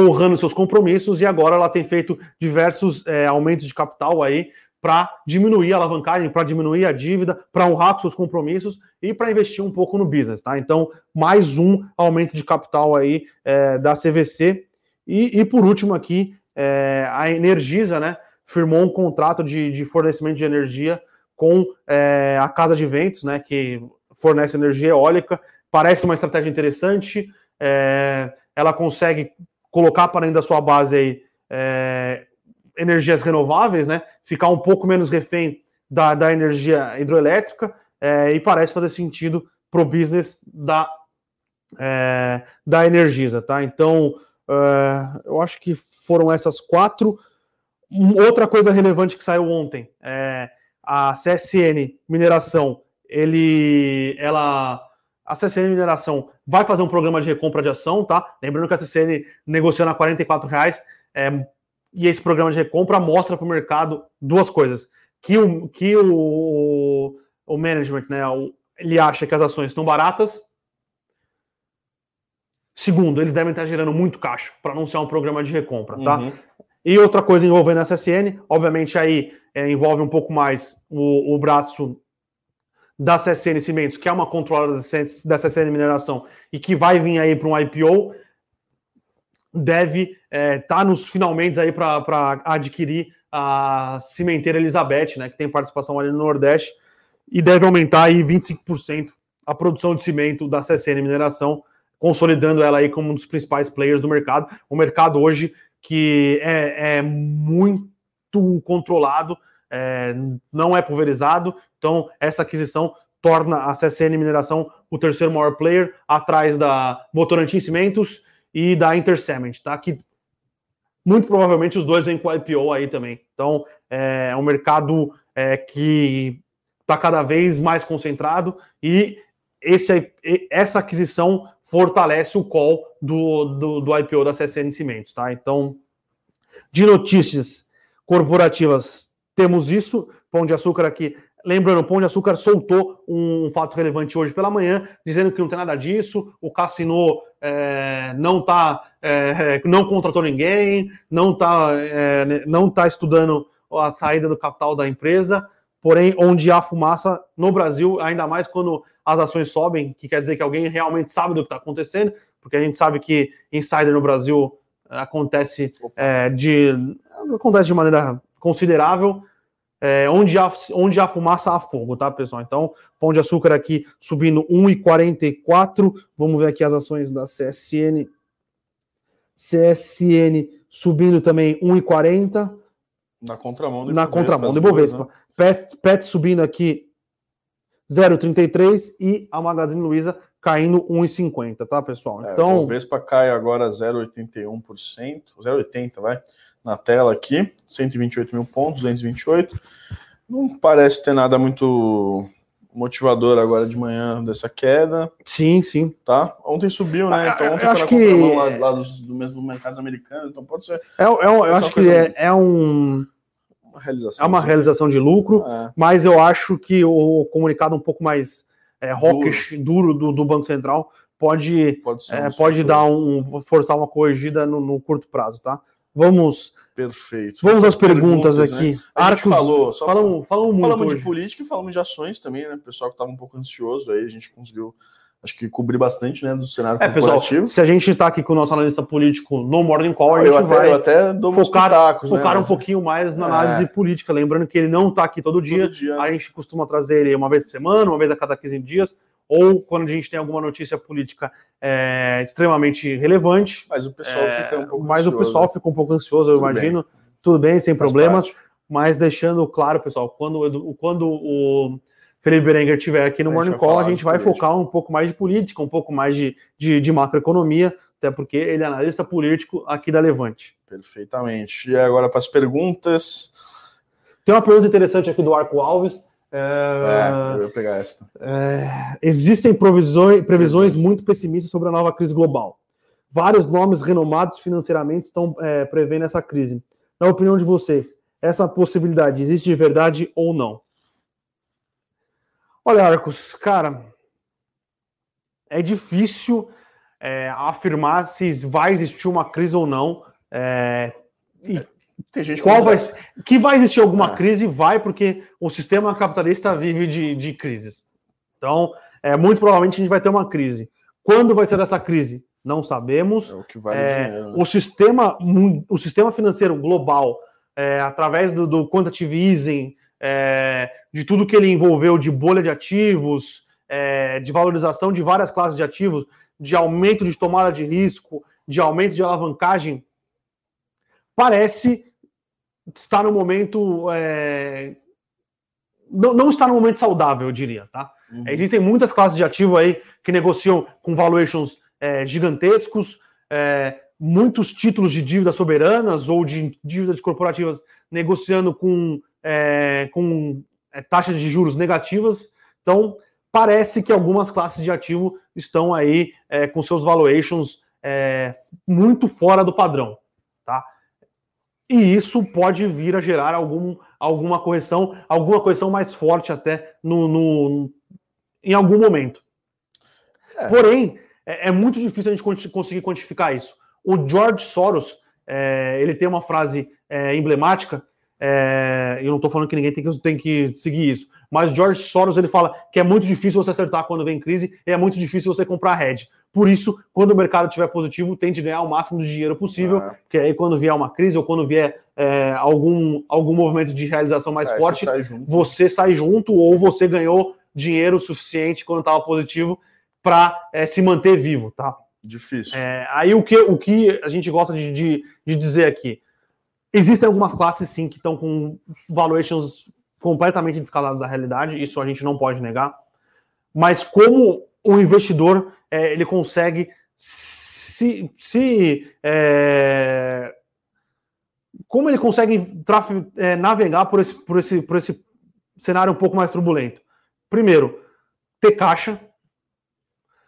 honrando seus compromissos e agora ela tem feito diversos é, aumentos de capital aí para diminuir a alavancagem, para diminuir a dívida, para honrar com seus compromissos e para investir um pouco no business, tá? Então, mais um aumento de capital aí é, da CVC. E, e, por último aqui, é, a Energisa, né? firmou um contrato de, de fornecimento de energia com é, a Casa de Ventos, né, que fornece energia eólica. Parece uma estratégia interessante. É, ela consegue colocar para dentro da sua base aí, é, energias renováveis, né, ficar um pouco menos refém da, da energia hidroelétrica é, e parece fazer sentido para o business da, é, da Energisa, tá? Então, é, eu acho que foram essas quatro. Outra coisa relevante que saiu ontem é a CSN Mineração. Ele, ela, a CSN Mineração vai fazer um programa de recompra de ação, tá? Lembrando que a CSN negociando a 44 reais é, e esse programa de recompra mostra para o mercado duas coisas: que o, que o, o management, né, ele acha que as ações estão baratas. Segundo, eles devem estar gerando muito caixa para anunciar um programa de recompra, tá? Uhum. E outra coisa envolvendo a CSN, obviamente aí é, envolve um pouco mais o, o, braço da CSN Cimentos, que é uma controladora da CSN Mineração e que vai vir aí para um IPO, deve estar é, tá nos finalmente aí para adquirir a cimenteira Elizabeth, né, que tem participação ali no Nordeste, e deve aumentar aí 25% a produção de cimento da CSN Mineração, consolidando ela aí como um dos principais players do mercado. O mercado hoje que é, é muito controlado, é, não é pulverizado, então essa aquisição torna a CSN Mineração o terceiro maior player, atrás da Votorantim Cimentos e da Intercement, tá? Que muito provavelmente os dois vêm com IPO aí também. Então, é um mercado é, que está cada vez mais concentrado e esse, essa aquisição fortalece o call do, do, do IPO da CSN Cimentos, tá? Então, de notícias corporativas, temos isso. Pão de Açúcar aqui. Lembrando, o Pão de Açúcar soltou um fato relevante hoje pela manhã, dizendo que não tem nada disso, o Cassino é, não tá, é, não contratou ninguém, não está é, não tá estudando a saída do capital da empresa, porém, onde há fumaça no Brasil, ainda mais quando as ações sobem, que quer dizer que alguém realmente sabe do que está acontecendo, porque a gente sabe que insider no Brasil acontece é, de acontece de maneira considerável. É, onde, há, onde há fumaça, há fogo, tá, pessoal? Então, pão de açúcar aqui subindo 1,44. Vamos ver aqui as ações da CSN. CSN subindo também 1,40. Na contramão do Na contramão do Ibovespa. Né? Pet, Pet subindo aqui 0,33 e a Magazine Luiza caindo 1,50, tá, pessoal? Então, é, o Ibovespa cai agora 0,81%, 0,80, vai na tela aqui, 128 mil pontos, 228. Não parece ter nada muito motivador agora de manhã dessa queda. Sim, sim. Tá? Ontem subiu, né? Então ontem eu foi na que... lá, lá dos, do mesmo mercados americanos, então pode ser. É, é, eu acho que é, é um. Uma realização, é uma realização de lucro, é. mas eu acho que o comunicado um pouco mais é, hawkish, duro, duro do, do, Banco Central pode, pode, é, pode dar um forçar uma corrigida no, no curto prazo, tá? Vamos. Perfeito. Vamos às perguntas, perguntas, aqui. Né? Arcos, falou, só falamos, falamos, falamos de hoje. política e falamos de ações também, né? O pessoal que estava um pouco ansioso aí, a gente conseguiu acho que cobrir bastante, né, do cenário é, corporativo. Pessoal, se a gente está aqui com o nosso analista político no Morning Call, a gente até, vai até focar, pitacos, né, focar né, um pouquinho mais na análise é. política. Lembrando que ele não está aqui todo dia, todo dia, a gente costuma trazer ele uma vez por semana, uma vez a cada 15 dias, ou quando a gente tem alguma notícia política é, extremamente relevante. Mas o pessoal é, fica um pouco Mas ansioso. o pessoal fica um pouco ansioso, eu Tudo imagino. Bem. Tudo bem, sem Faz problemas. Parte. Mas deixando claro, pessoal, quando, quando o Felipe Berenguer estiver aqui no Morning Call, a gente vai política. focar um pouco mais de política, um pouco mais de, de, de macroeconomia, até porque ele é analista político aqui da Levante. Perfeitamente. E agora para as perguntas. Tem uma pergunta interessante aqui do Arco Alves. É, eu pegar esta. É, existem previsões, previsões muito pessimistas sobre a nova crise global. Vários nomes renomados financeiramente estão é, prevendo essa crise. Na opinião de vocês, essa possibilidade existe de verdade ou não? Olha, Arcos, cara, é difícil é, afirmar se vai existir uma crise ou não. É, e tem gente Qual vai, que vai existir alguma ah. crise? Vai, porque o sistema capitalista vive de, de crises. Então, é, muito provavelmente a gente vai ter uma crise. Quando vai ser essa crise? Não sabemos. É o que vale é, dinheiro, né? o, sistema, o sistema financeiro global, é, através do, do quantitative easing, é, de tudo que ele envolveu de bolha de ativos, é, de valorização de várias classes de ativos, de aumento de tomada de risco, de aumento de alavancagem, parece está no momento. É... Não, não, está no momento saudável, eu diria, tá? Uhum. Existem muitas classes de ativo aí que negociam com valuations é, gigantescos, é, muitos títulos de dívidas soberanas ou de dívidas corporativas negociando com, é, com é, taxas de juros negativas. Então, parece que algumas classes de ativo estão aí é, com seus valuations muito fora do padrão. E isso pode vir a gerar algum, alguma correção, alguma correção mais forte até no, no em algum momento. É. Porém, é, é, muito difícil a gente conseguir quantificar isso. O George Soros, é, ele tem uma frase é, emblemática, é, eu não estou falando que ninguém tem que, tem que seguir isso, mas George Soros ele fala que é muito difícil você acertar quando vem crise e é muito difícil você comprar hedge. Por isso, quando o mercado estiver positivo, tente ganhar o máximo de dinheiro possível, é. porque aí quando vier uma crise ou quando vier é, algum, algum movimento de realização mais É, forte, você sai junto. você sai junto ou você ganhou dinheiro suficiente quando estava positivo para se manter vivo, tá? Difícil. É, aí o que, o que a gente gosta de, de, de dizer aqui? Existem algumas classes sim que estão com valuations completamente descaladas da realidade, isso a gente não pode negar. Mas como o investidor é, ele consegue se, se é, como ele consegue é, navegar por esse, por, esse, por esse cenário um pouco mais turbulento? Primeiro, ter caixa.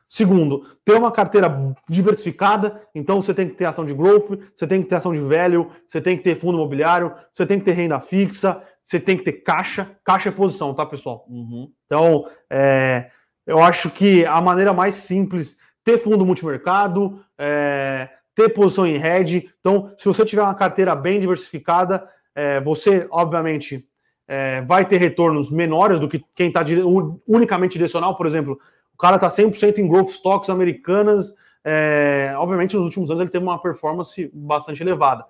Segundo, ter uma carteira diversificada. Então você tem que ter ação de growth, você tem que ter ação de value, você tem que ter fundo imobiliário, você tem que ter renda fixa, você tem que ter caixa. Caixa é posição, tá, pessoal? Uhum. Então, é, eu acho que a maneira mais simples ter fundo multimercado, é, ter posição em hedge. Então, se você tiver uma carteira bem diversificada, é, você, obviamente, é, vai ter retornos menores do que quem está unicamente direcional. Por exemplo, o cara está 100% em growth stocks americanas. é, obviamente, nos últimos anos ele teve uma performance bastante elevada.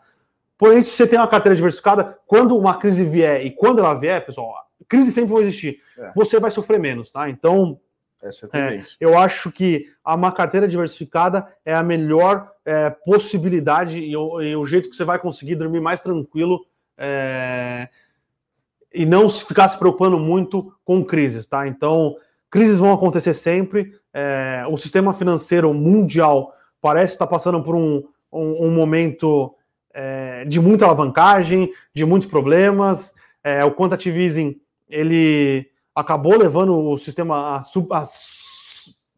Porém, se você tem uma carteira diversificada, quando uma crise vier e quando ela vier, pessoal, crise sempre vai existir. É. Você vai sofrer menos, tá? Então, Essa é a é, tendência. eu acho que uma carteira diversificada é a melhor é, possibilidade e o, e o jeito que você vai conseguir dormir mais tranquilo é, e não ficar se preocupando muito com crises, tá? Então, crises vão acontecer sempre. é, o sistema financeiro mundial parece estar passando por um, um- um momento é, de muita alavancagem, de muitos problemas. É, o quantitative easing, ele acabou levando o sistema a, sub- a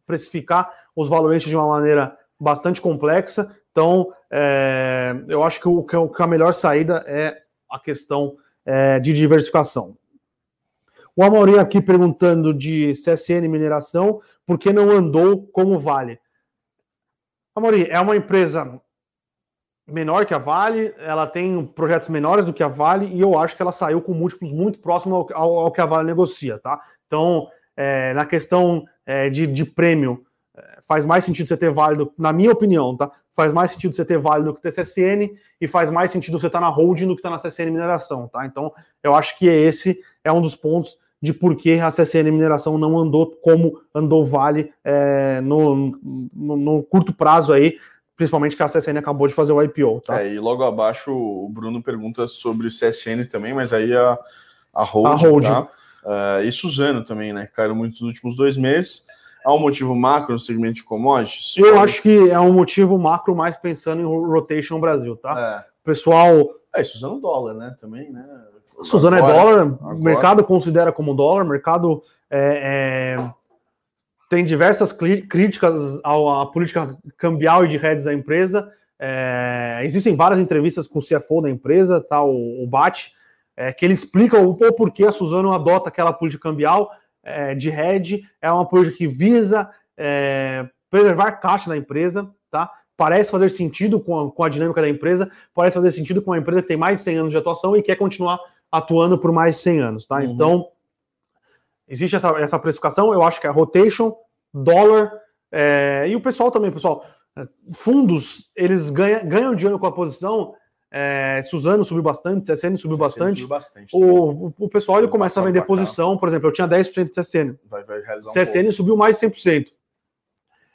precificar os valores de uma maneira bastante complexa. Então, é, eu acho que, o, que que a melhor saída é a questão é, de diversificação. O Amaury aqui perguntando de CSN Mineração, por que não andou como Vale? Amaury, é uma empresa menor que a Vale, ela tem projetos menores do que a Vale, e eu acho que ela saiu com múltiplos muito próximos ao, ao- ao que a Vale negocia, tá? Então, é, na questão é, de, de prêmio, é, faz mais sentido você ter válido, na minha opinião, tá? Faz mais sentido você ter válido do que ter CSN, e faz mais sentido você estar na holding do que estar na CSN Mineração, tá? Então, eu acho que esse é um dos pontos de por que a CSN Mineração não andou como andou Vale é, no, no- no curto prazo aí, principalmente que a CSN acabou de fazer o IPO, tá? É, e logo abaixo o Bruno pergunta sobre CSN também, mas aí a, a Hold, A tá? Ah, e Suzano também, né? Caíram muito nos últimos dois meses. Há um motivo macro no segmento de commodities? Eu acho que é um motivo macro mais pensando em rotation Brasil, tá? É, Pessoal, é e Suzano dólar, né? Também, né? Suzano é Agora- dólar, agora- o mercado considera como dólar, o mercado é, é, tem diversas críticas à política cambial e de redes da empresa. É, existem várias entrevistas com o CFO da empresa, tá, o, o Bate, é, que ele explica o, o porquê a Suzano adota aquela política cambial é, de hedge. É uma política que visa é, preservar caixa da empresa, tá? Parece fazer sentido com a, com a dinâmica da empresa, parece fazer sentido com uma empresa que tem mais de 100 anos de atuação e quer continuar atuando por mais de 100 anos, tá? Uhum. Então, existe essa, essa precificação, eu acho que é rotation, dólar, é, e o pessoal também, pessoal, é, fundos, eles ganha, ganham dinheiro com a posição, é, Suzano subiu bastante, CSN subiu CSN bastante, subiu bastante o, o, o pessoal ele começa a vender posição, por exemplo, eu tinha 10% de CSN, Vai, vai um CSN subiu mais de 100%.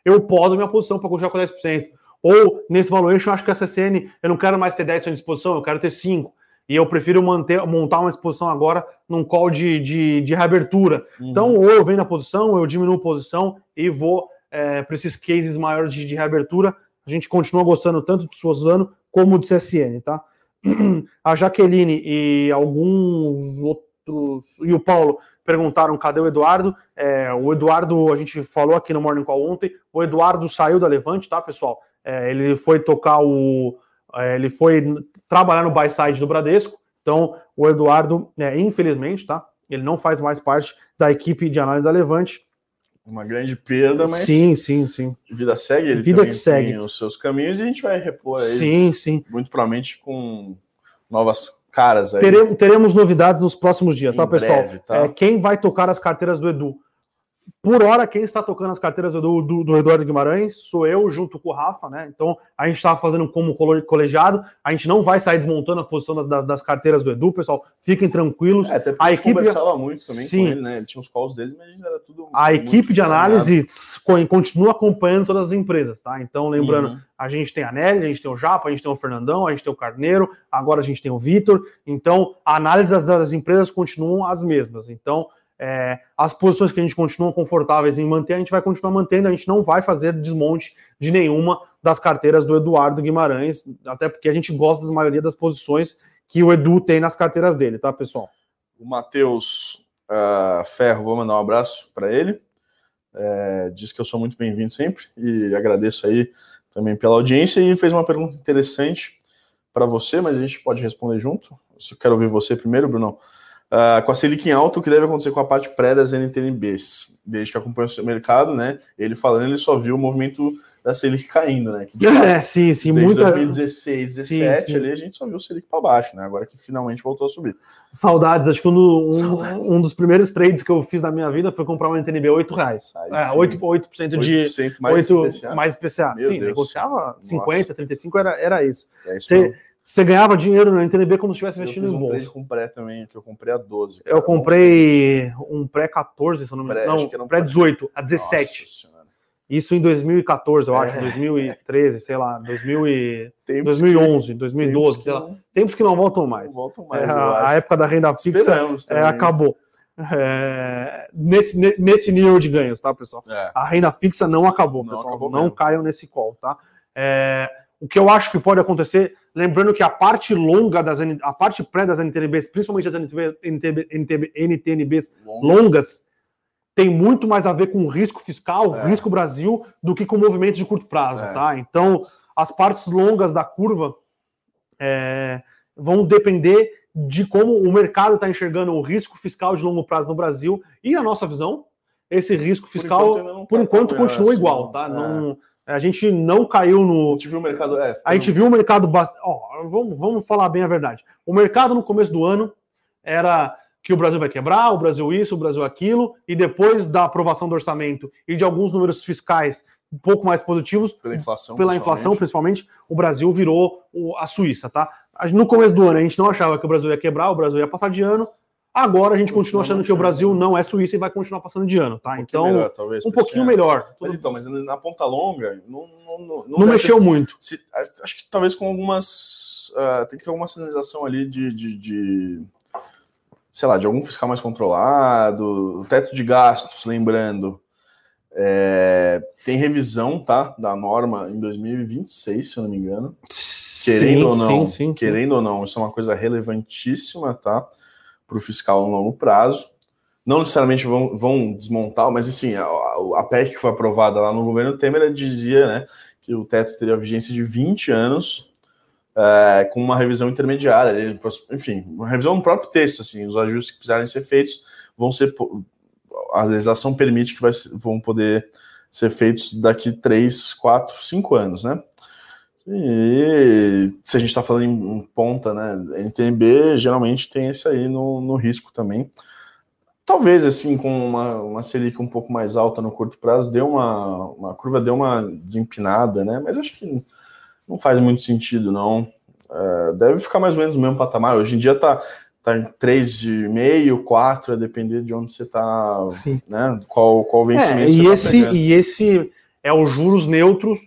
Eu podo minha posição para continuar com 10%. Ou, nesse valuation, eu acho que a CSN, eu não quero mais ter 10% de exposição, eu quero ter 5%. E eu prefiro manter, montar uma exposição agora num call de, de, de reabertura. pouco. Então, ou eu venho na posição, ou eu diminuo a posição e vou é, para esses cases maiores de, de reabertura. A gente continua gostando tanto de Suzano como de CSN, tá? A Jaqueline e alguns outros, e o Paulo perguntaram cadê o Eduardo. É, o Eduardo, a gente falou aqui no Morning Call ontem, o Eduardo saiu da Levante, tá, pessoal? É, ele foi tocar o. é, ele foi trabalhar no buy side do Bradesco. Então, o Eduardo, é, infelizmente, tá? Ele não faz mais parte da equipe de análise da Levante. Uma grande perda, mas Sim, sim, sim. vida segue, ele Vida que segue. tem os seus caminhos e a gente vai repor eles Sim, sim. muito provavelmente com novas caras aí. Teremos, teremos novidades nos próximos dias, Em tá, pessoal? breve, tá? É, quem vai tocar as carteiras do Edu? Por hora, quem está tocando as carteiras do, do, do Eduardo Guimarães sou eu, junto com o Rafa, né? Então, a gente está fazendo como colegiado, a gente não vai sair desmontando a posição das, das carteiras do Edu, pessoal. Fiquem tranquilos. É, até porque a, a equipe conversava muito também sim, com ele, né? Ele tinha os calls dele, mas era tudo. A equipe de análise continua acompanhando todas as empresas, tá? Então, lembrando, uhum. a gente tem a Nelly, a gente tem o Japa, a gente tem o Fernandão, a gente tem o Carneiro, agora a gente tem o Vitor. Então, a análise das, das empresas continuam as mesmas. Então, é, as posições que a gente continua confortáveis em manter, a gente vai continuar mantendo, a gente não vai fazer desmonte de nenhuma das carteiras do Eduardo Guimarães, até porque a gente gosta da maioria das posições que o Edu tem nas carteiras dele, tá, pessoal? O Matheus uh, Ferro, vou mandar um abraço para ele. É, diz que eu sou muito bem-vindo sempre e agradeço aí também pela audiência e fez uma pergunta interessante para você, mas a gente pode responder junto. Eu quero ouvir você primeiro, Bruno. Uh, com a Selic em alta, o que deve acontecer com a parte pré das NTNBs? Desde que acompanha o mercado, né? Ele falando, ele só viu o movimento da Selic caindo, né? Que, é, sim, sim. Desde muita... 2016, 2017 sim, sim. ali, a gente só viu o Selic para baixo, né? Agora que finalmente voltou a subir. Saudades, acho que um, Saudades. um, dos primeiros trades que eu fiz na minha vida foi comprar uma NTNB 8 reais. é, 8%, 8% de 8% mais 8, IPCA. Mais IPCA. Sim, Deus. negociava 50, Nossa. 35, era, era isso. É isso Você, você ganhava dinheiro na NTNB como se estivesse investindo em bolsa. Eu fiz um com pré também, que eu comprei a 12. Cara. Eu comprei um pré 14, se eu não me engano. Não, pré 18, a 17. Isso em 2014, eu acho, é. 2013, sei lá, 2000 e... 2011, que... 2012, Tempos sei lá. Tempos que não voltam mais. Não voltam mais. É, a, época da renda fixa é, acabou. É, nesse, nesse nível de ganhos, tá, pessoal? É. A renda fixa não acabou, não pessoal. Acabou não caiam nesse call, tá? É, o que eu acho que pode acontecer, lembrando que a parte longa das a parte pré das NTNBs, principalmente as NTNBs, NTNB, NTNBs longas, tem muito mais a ver com o risco fiscal, é. risco Brasil, do que com movimentos de curto prazo, é. tá? Então, as partes longas da curva é, vão depender de como o mercado está enxergando o risco fiscal de longo prazo no Brasil e a nossa visão. Esse risco fiscal, por enquanto, por enquanto continua assim, igual, tá? Não, a gente não caiu no. A gente viu o mercado. É, a gente viu o mercado. Oh, vamos, vamos falar bem a verdade. O mercado no começo do ano era que o Brasil vai quebrar, o Brasil isso, o Brasil aquilo, e depois da aprovação do orçamento e de alguns números fiscais um pouco mais positivos, pela inflação, pela principalmente. inflação principalmente, o Brasil virou a Suíça, tá? No começo do ano a gente não achava que o Brasil ia quebrar, o Brasil ia passar de ano, Agora a gente continua achando que o Brasil não é Suíça e vai continuar passando de ano, tá? Um então, melhor, talvez, um pouquinho melhor. Mas então, mas na ponta longa, não, não, não, não mexeu ter, muito. Se, acho que talvez com algumas. Uh, tem que ter alguma sinalização ali de, de, de, sei lá, de algum fiscal mais controlado, o teto de gastos, lembrando. É, tem revisão, tá? Da norma em 2026, se eu não me engano. Querendo sim, ou não, sim, sim, querendo ou não, isso é uma coisa relevantíssima, tá? Para o fiscal a longo prazo. Não necessariamente vão, vão desmontar, mas assim, a, a PEC que foi aprovada lá no governo Temer dizia né, que o teto teria vigência de 20 anos, é, com uma revisão intermediária. Enfim, uma revisão no próprio texto, assim, os ajustes que precisarem ser feitos vão ser. A legislação permite que vai, vão poder ser feitos daqui 3, 4, 5 anos, né? E se a gente está falando em, ponta, né? NTNB geralmente tem esse aí no, no risco também. Talvez assim, com uma, uma Selic um pouco mais alta no curto prazo, deu uma, uma curva deu uma desempinada, né? Mas acho que não faz muito sentido, não. É, deve ficar mais ou menos no mesmo patamar. Hoje em dia tá, tá em 3,5, 4, a depender de onde você tá, Sim. né? Qual, qual vencimento é, e, tá esse, tá e esse é os juros neutros,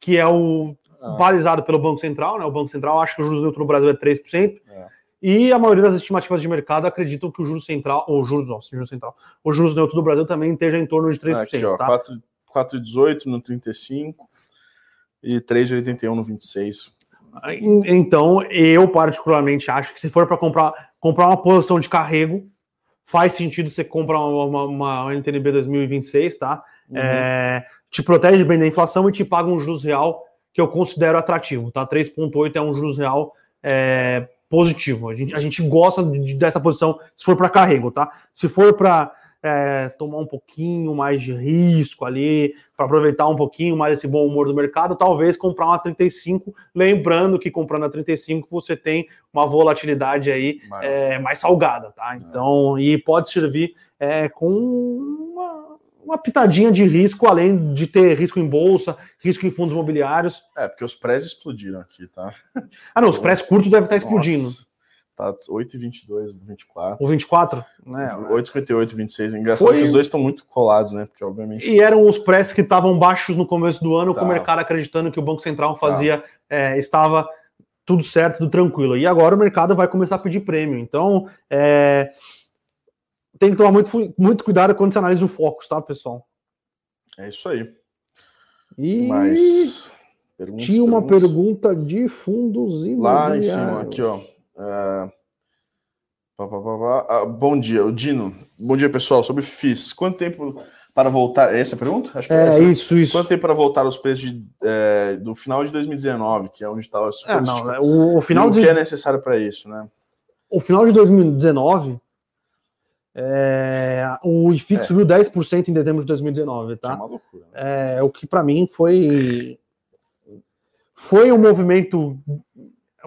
que é o ah. balizado pelo Banco Central, né? O Banco Central acha que o juros neutro no Brasil é 3%. É. E a maioria das estimativas de mercado acreditam que o juros central, ou juros, nossa, juros central, o juros neutro do Brasil também esteja em torno de 3%. Aqui, ó, tá? 4,18 no 35 e 3,81 no 26. Então, eu particularmente acho que se for para comprar, comprar uma posição de carrego, faz sentido você comprar uma, uma, uma NTNB 2026, tá? Uhum. É, te protege bem da inflação e te paga um juros real que eu considero atrativo, tá? 3,8 é um juros real é, positivo. A gente, a gente gosta de, dessa posição se for para carrego, tá? Se for para é, tomar um pouquinho mais de risco ali, para aproveitar um pouquinho mais esse bom humor do mercado, talvez comprar uma 35, lembrando que comprando a 35 você tem uma volatilidade aí é, mais salgada, tá? É. Então, e pode servir é, com uma uma pitadinha de risco, além de ter risco em bolsa, risco em fundos imobiliários. É, porque os prés explodiram aqui, tá? Ah, não, os prés curtos devem estar explodindo. Nossa, tá 8,22, 24. O 24, né? 8,58, 26. Engraçado Foi- que os dois estão muito colados, né? Porque, obviamente. E eram os prés que estavam baixos no começo do ano, com Tá. o mercado acreditando que o Banco Central fazia, é, estava tudo certo, tudo tranquilo. E agora o mercado vai começar a pedir prêmio. Então, é, tem que tomar muito, muito cuidado quando você analisa o Focus, tá, pessoal? É isso aí. E Mas. perguntas, tinha uma perguntas? pergunta de fundos Lá em cima, aqui, ó. É, pá, pá, pá. Ah, bom dia, o Dino. Bom dia, pessoal. Sobre FIS. Quanto tempo para voltar? É essa a pergunta? Acho que é, É, essa. isso, isso. Quanto tempo para voltar aos preços de, é, do final de 2019, que é onde estava super É, não, né, o, o final e o de, que é necessário para isso, né? o final de 2019, é, o IFIX É. subiu 10% em dezembro de 2019, Que é tá? uma loucura. né? É, o que para mim foi foi um movimento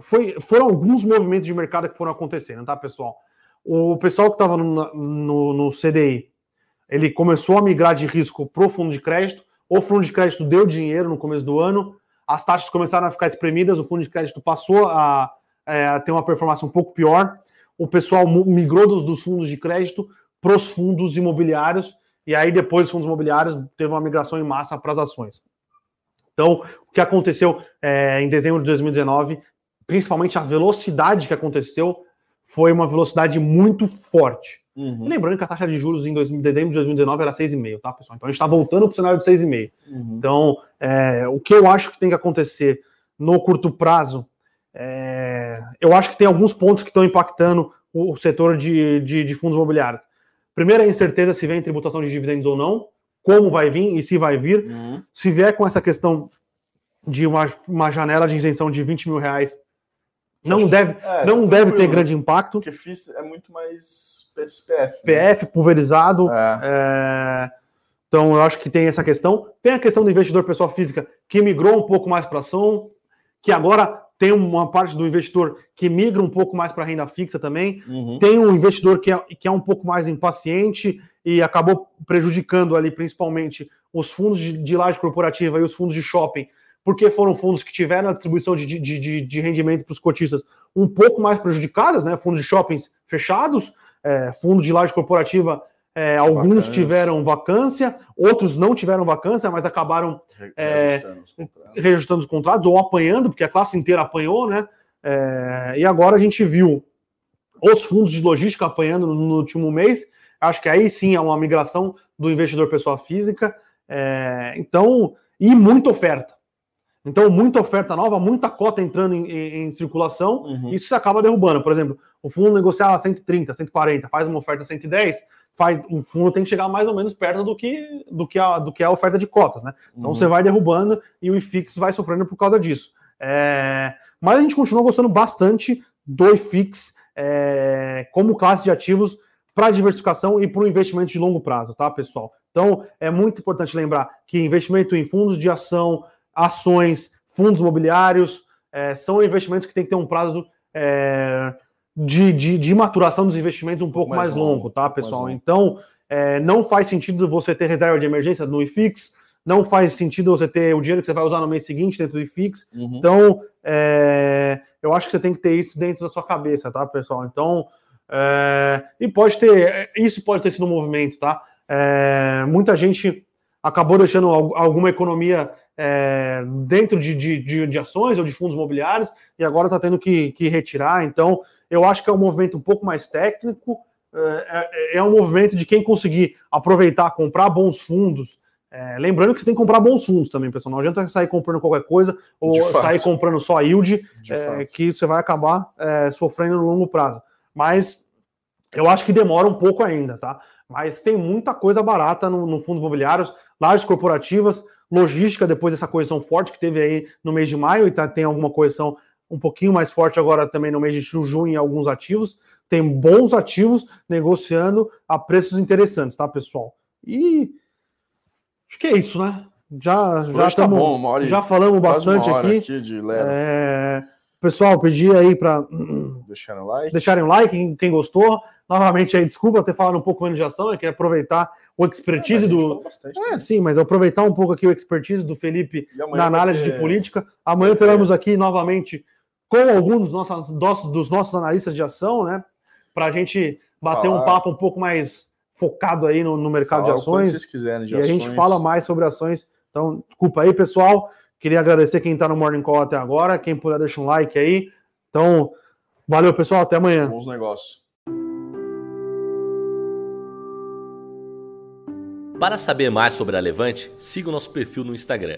foi, foram alguns movimentos de mercado que foram acontecendo, tá, pessoal? O pessoal que estava no, no, no CDI, ele começou a migrar de risco para o fundo de crédito, o fundo de crédito deu dinheiro no começo do ano, as taxas começaram a ficar espremidas, o fundo de crédito passou a, é, a ter uma performance um pouco pior, o pessoal migrou dos, dos fundos de crédito para os fundos imobiliários, e aí depois os fundos imobiliários teve uma migração em massa para as ações. Então, o que aconteceu é, em dezembro de 2019, principalmente a velocidade que aconteceu, foi uma velocidade muito forte. Uhum, Lembrando que a taxa de juros em 2000 dezembro de 2019 era 6,5, tá, pessoal? Então a gente está voltando para o cenário de 6,5. uhum. Então, é, o que eu acho que tem que acontecer no curto prazo, é, eu acho que tem alguns pontos que estão impactando o, o setor de, de, de fundos imobiliários. Primeiro, a incerteza se vem tributação de dividendos ou não, como vai vir e se vai vir. Uhum. Se vier com essa questão de uma, uma janela de isenção de 20 mil reais, não que- deve, É, não tá deve ter tranquilo, grande impacto. Porque FIS é muito mais né? PF pulverizado, É. É, então, eu acho que tem essa questão. Tem a questão do investidor pessoa física que migrou um pouco mais para ação, que agora tem uma parte do investidor que migra um pouco mais para renda fixa também. Uhum. Tem um investidor que é, que é um pouco mais impaciente e acabou prejudicando ali, principalmente, os fundos de, de laje corporativa e os fundos de shopping, porque foram fundos que tiveram a distribuição de, de, de, de rendimento para os cotistas um pouco mais prejudicadas, né? Fundos de shoppings fechados, é, fundos de laje corporativa, é, alguns tiveram vacância, outros não tiveram vacância, mas acabaram Re- É, reajustando os contratos. reajustando os contratos ou apanhando, porque a classe inteira apanhou, né? É, e agora a gente viu os fundos de logística apanhando no, no último mês. Acho que aí sim é uma migração do investidor pessoa física. É, então, e muita oferta. Então, muita oferta nova, muita cota entrando em, em- em circulação. Uhum. Isso se acaba derrubando. Por exemplo, o fundo negociava 130, 140, faz uma oferta 110, faz, o fundo tem que chegar mais ou menos perto do que, do que, a, do que é a oferta de cotas, né? Então Uhum. você vai derrubando e o IFIX vai sofrendo por causa disso. É, Mas a gente continua gostando bastante do IFIX é, como classe de ativos para diversificação e para o investimento de longo prazo, tá, pessoal? Então é muito importante lembrar que investimento em fundos de ação, ações, fundos imobiliários é, são investimentos que tem que ter um prazo é, de, de, de maturação dos investimentos um pouco mais, mais longo, longo, tá, pessoal? longo. Então é, não faz sentido você ter reserva de emergência no IFIX, não faz sentido você ter o dinheiro que você vai usar no mês seguinte dentro do IFIX. Uhum. Então, é, eu acho que você tem que ter isso dentro da sua cabeça, tá, pessoal? Então, é, e pode ter, isso pode ter sido um movimento, tá? É, muita gente acabou deixando al- alguma economia é, dentro de, de, de- de ações ou de fundos imobiliários e agora está tendo que, que retirar. Então, eu acho que é um movimento um pouco mais técnico, é, é- é um movimento de quem conseguir aproveitar, comprar bons fundos. É, lembrando que você tem que comprar bons fundos também, pessoal. Não adianta sair comprando qualquer coisa ou De fato. sair comprando só yield, De é, que você vai acabar é, sofrendo no longo prazo. Mas eu acho que demora um pouco ainda, tá? Mas tem muita coisa barata no, no fundo imobiliários, lajes corporativas, logística, depois dessa correção forte que teve aí no mês de maio, e tá, tem alguma correção um pouquinho mais forte agora também no mês de junho em alguns ativos. Tem bons ativos negociando a preços interessantes, tá, pessoal? E acho que é isso, né? Já, já, Hoje tá tamo- bom, hora já falamos bastante aqui. aqui de. É, pessoal, pedir aí para Deixaram like. deixarem um like, quem, quem gostou. Novamente aí, desculpa ter falado um pouco menos de ação, eu queria aproveitar o expertise é, do. Bastante, é, sim, mas aproveitar um pouco aqui o expertise do Felipe na análise ter... de política. Amanhã teremos aqui novamente com alguns dos nossos, dos nossos analistas de ação, né? Para a gente bater Falar. um papo um pouco mais focado aí no, no mercado Falar de ações. vocês quiserem de e ações. a gente fala mais sobre ações. Então, desculpa aí, pessoal. Queria agradecer quem está no Morning Call até agora. Quem puder, deixa um like aí. Então, valeu, pessoal. Até amanhã. Bons negócios. Para saber mais sobre a Levante, siga o nosso perfil no Instagram,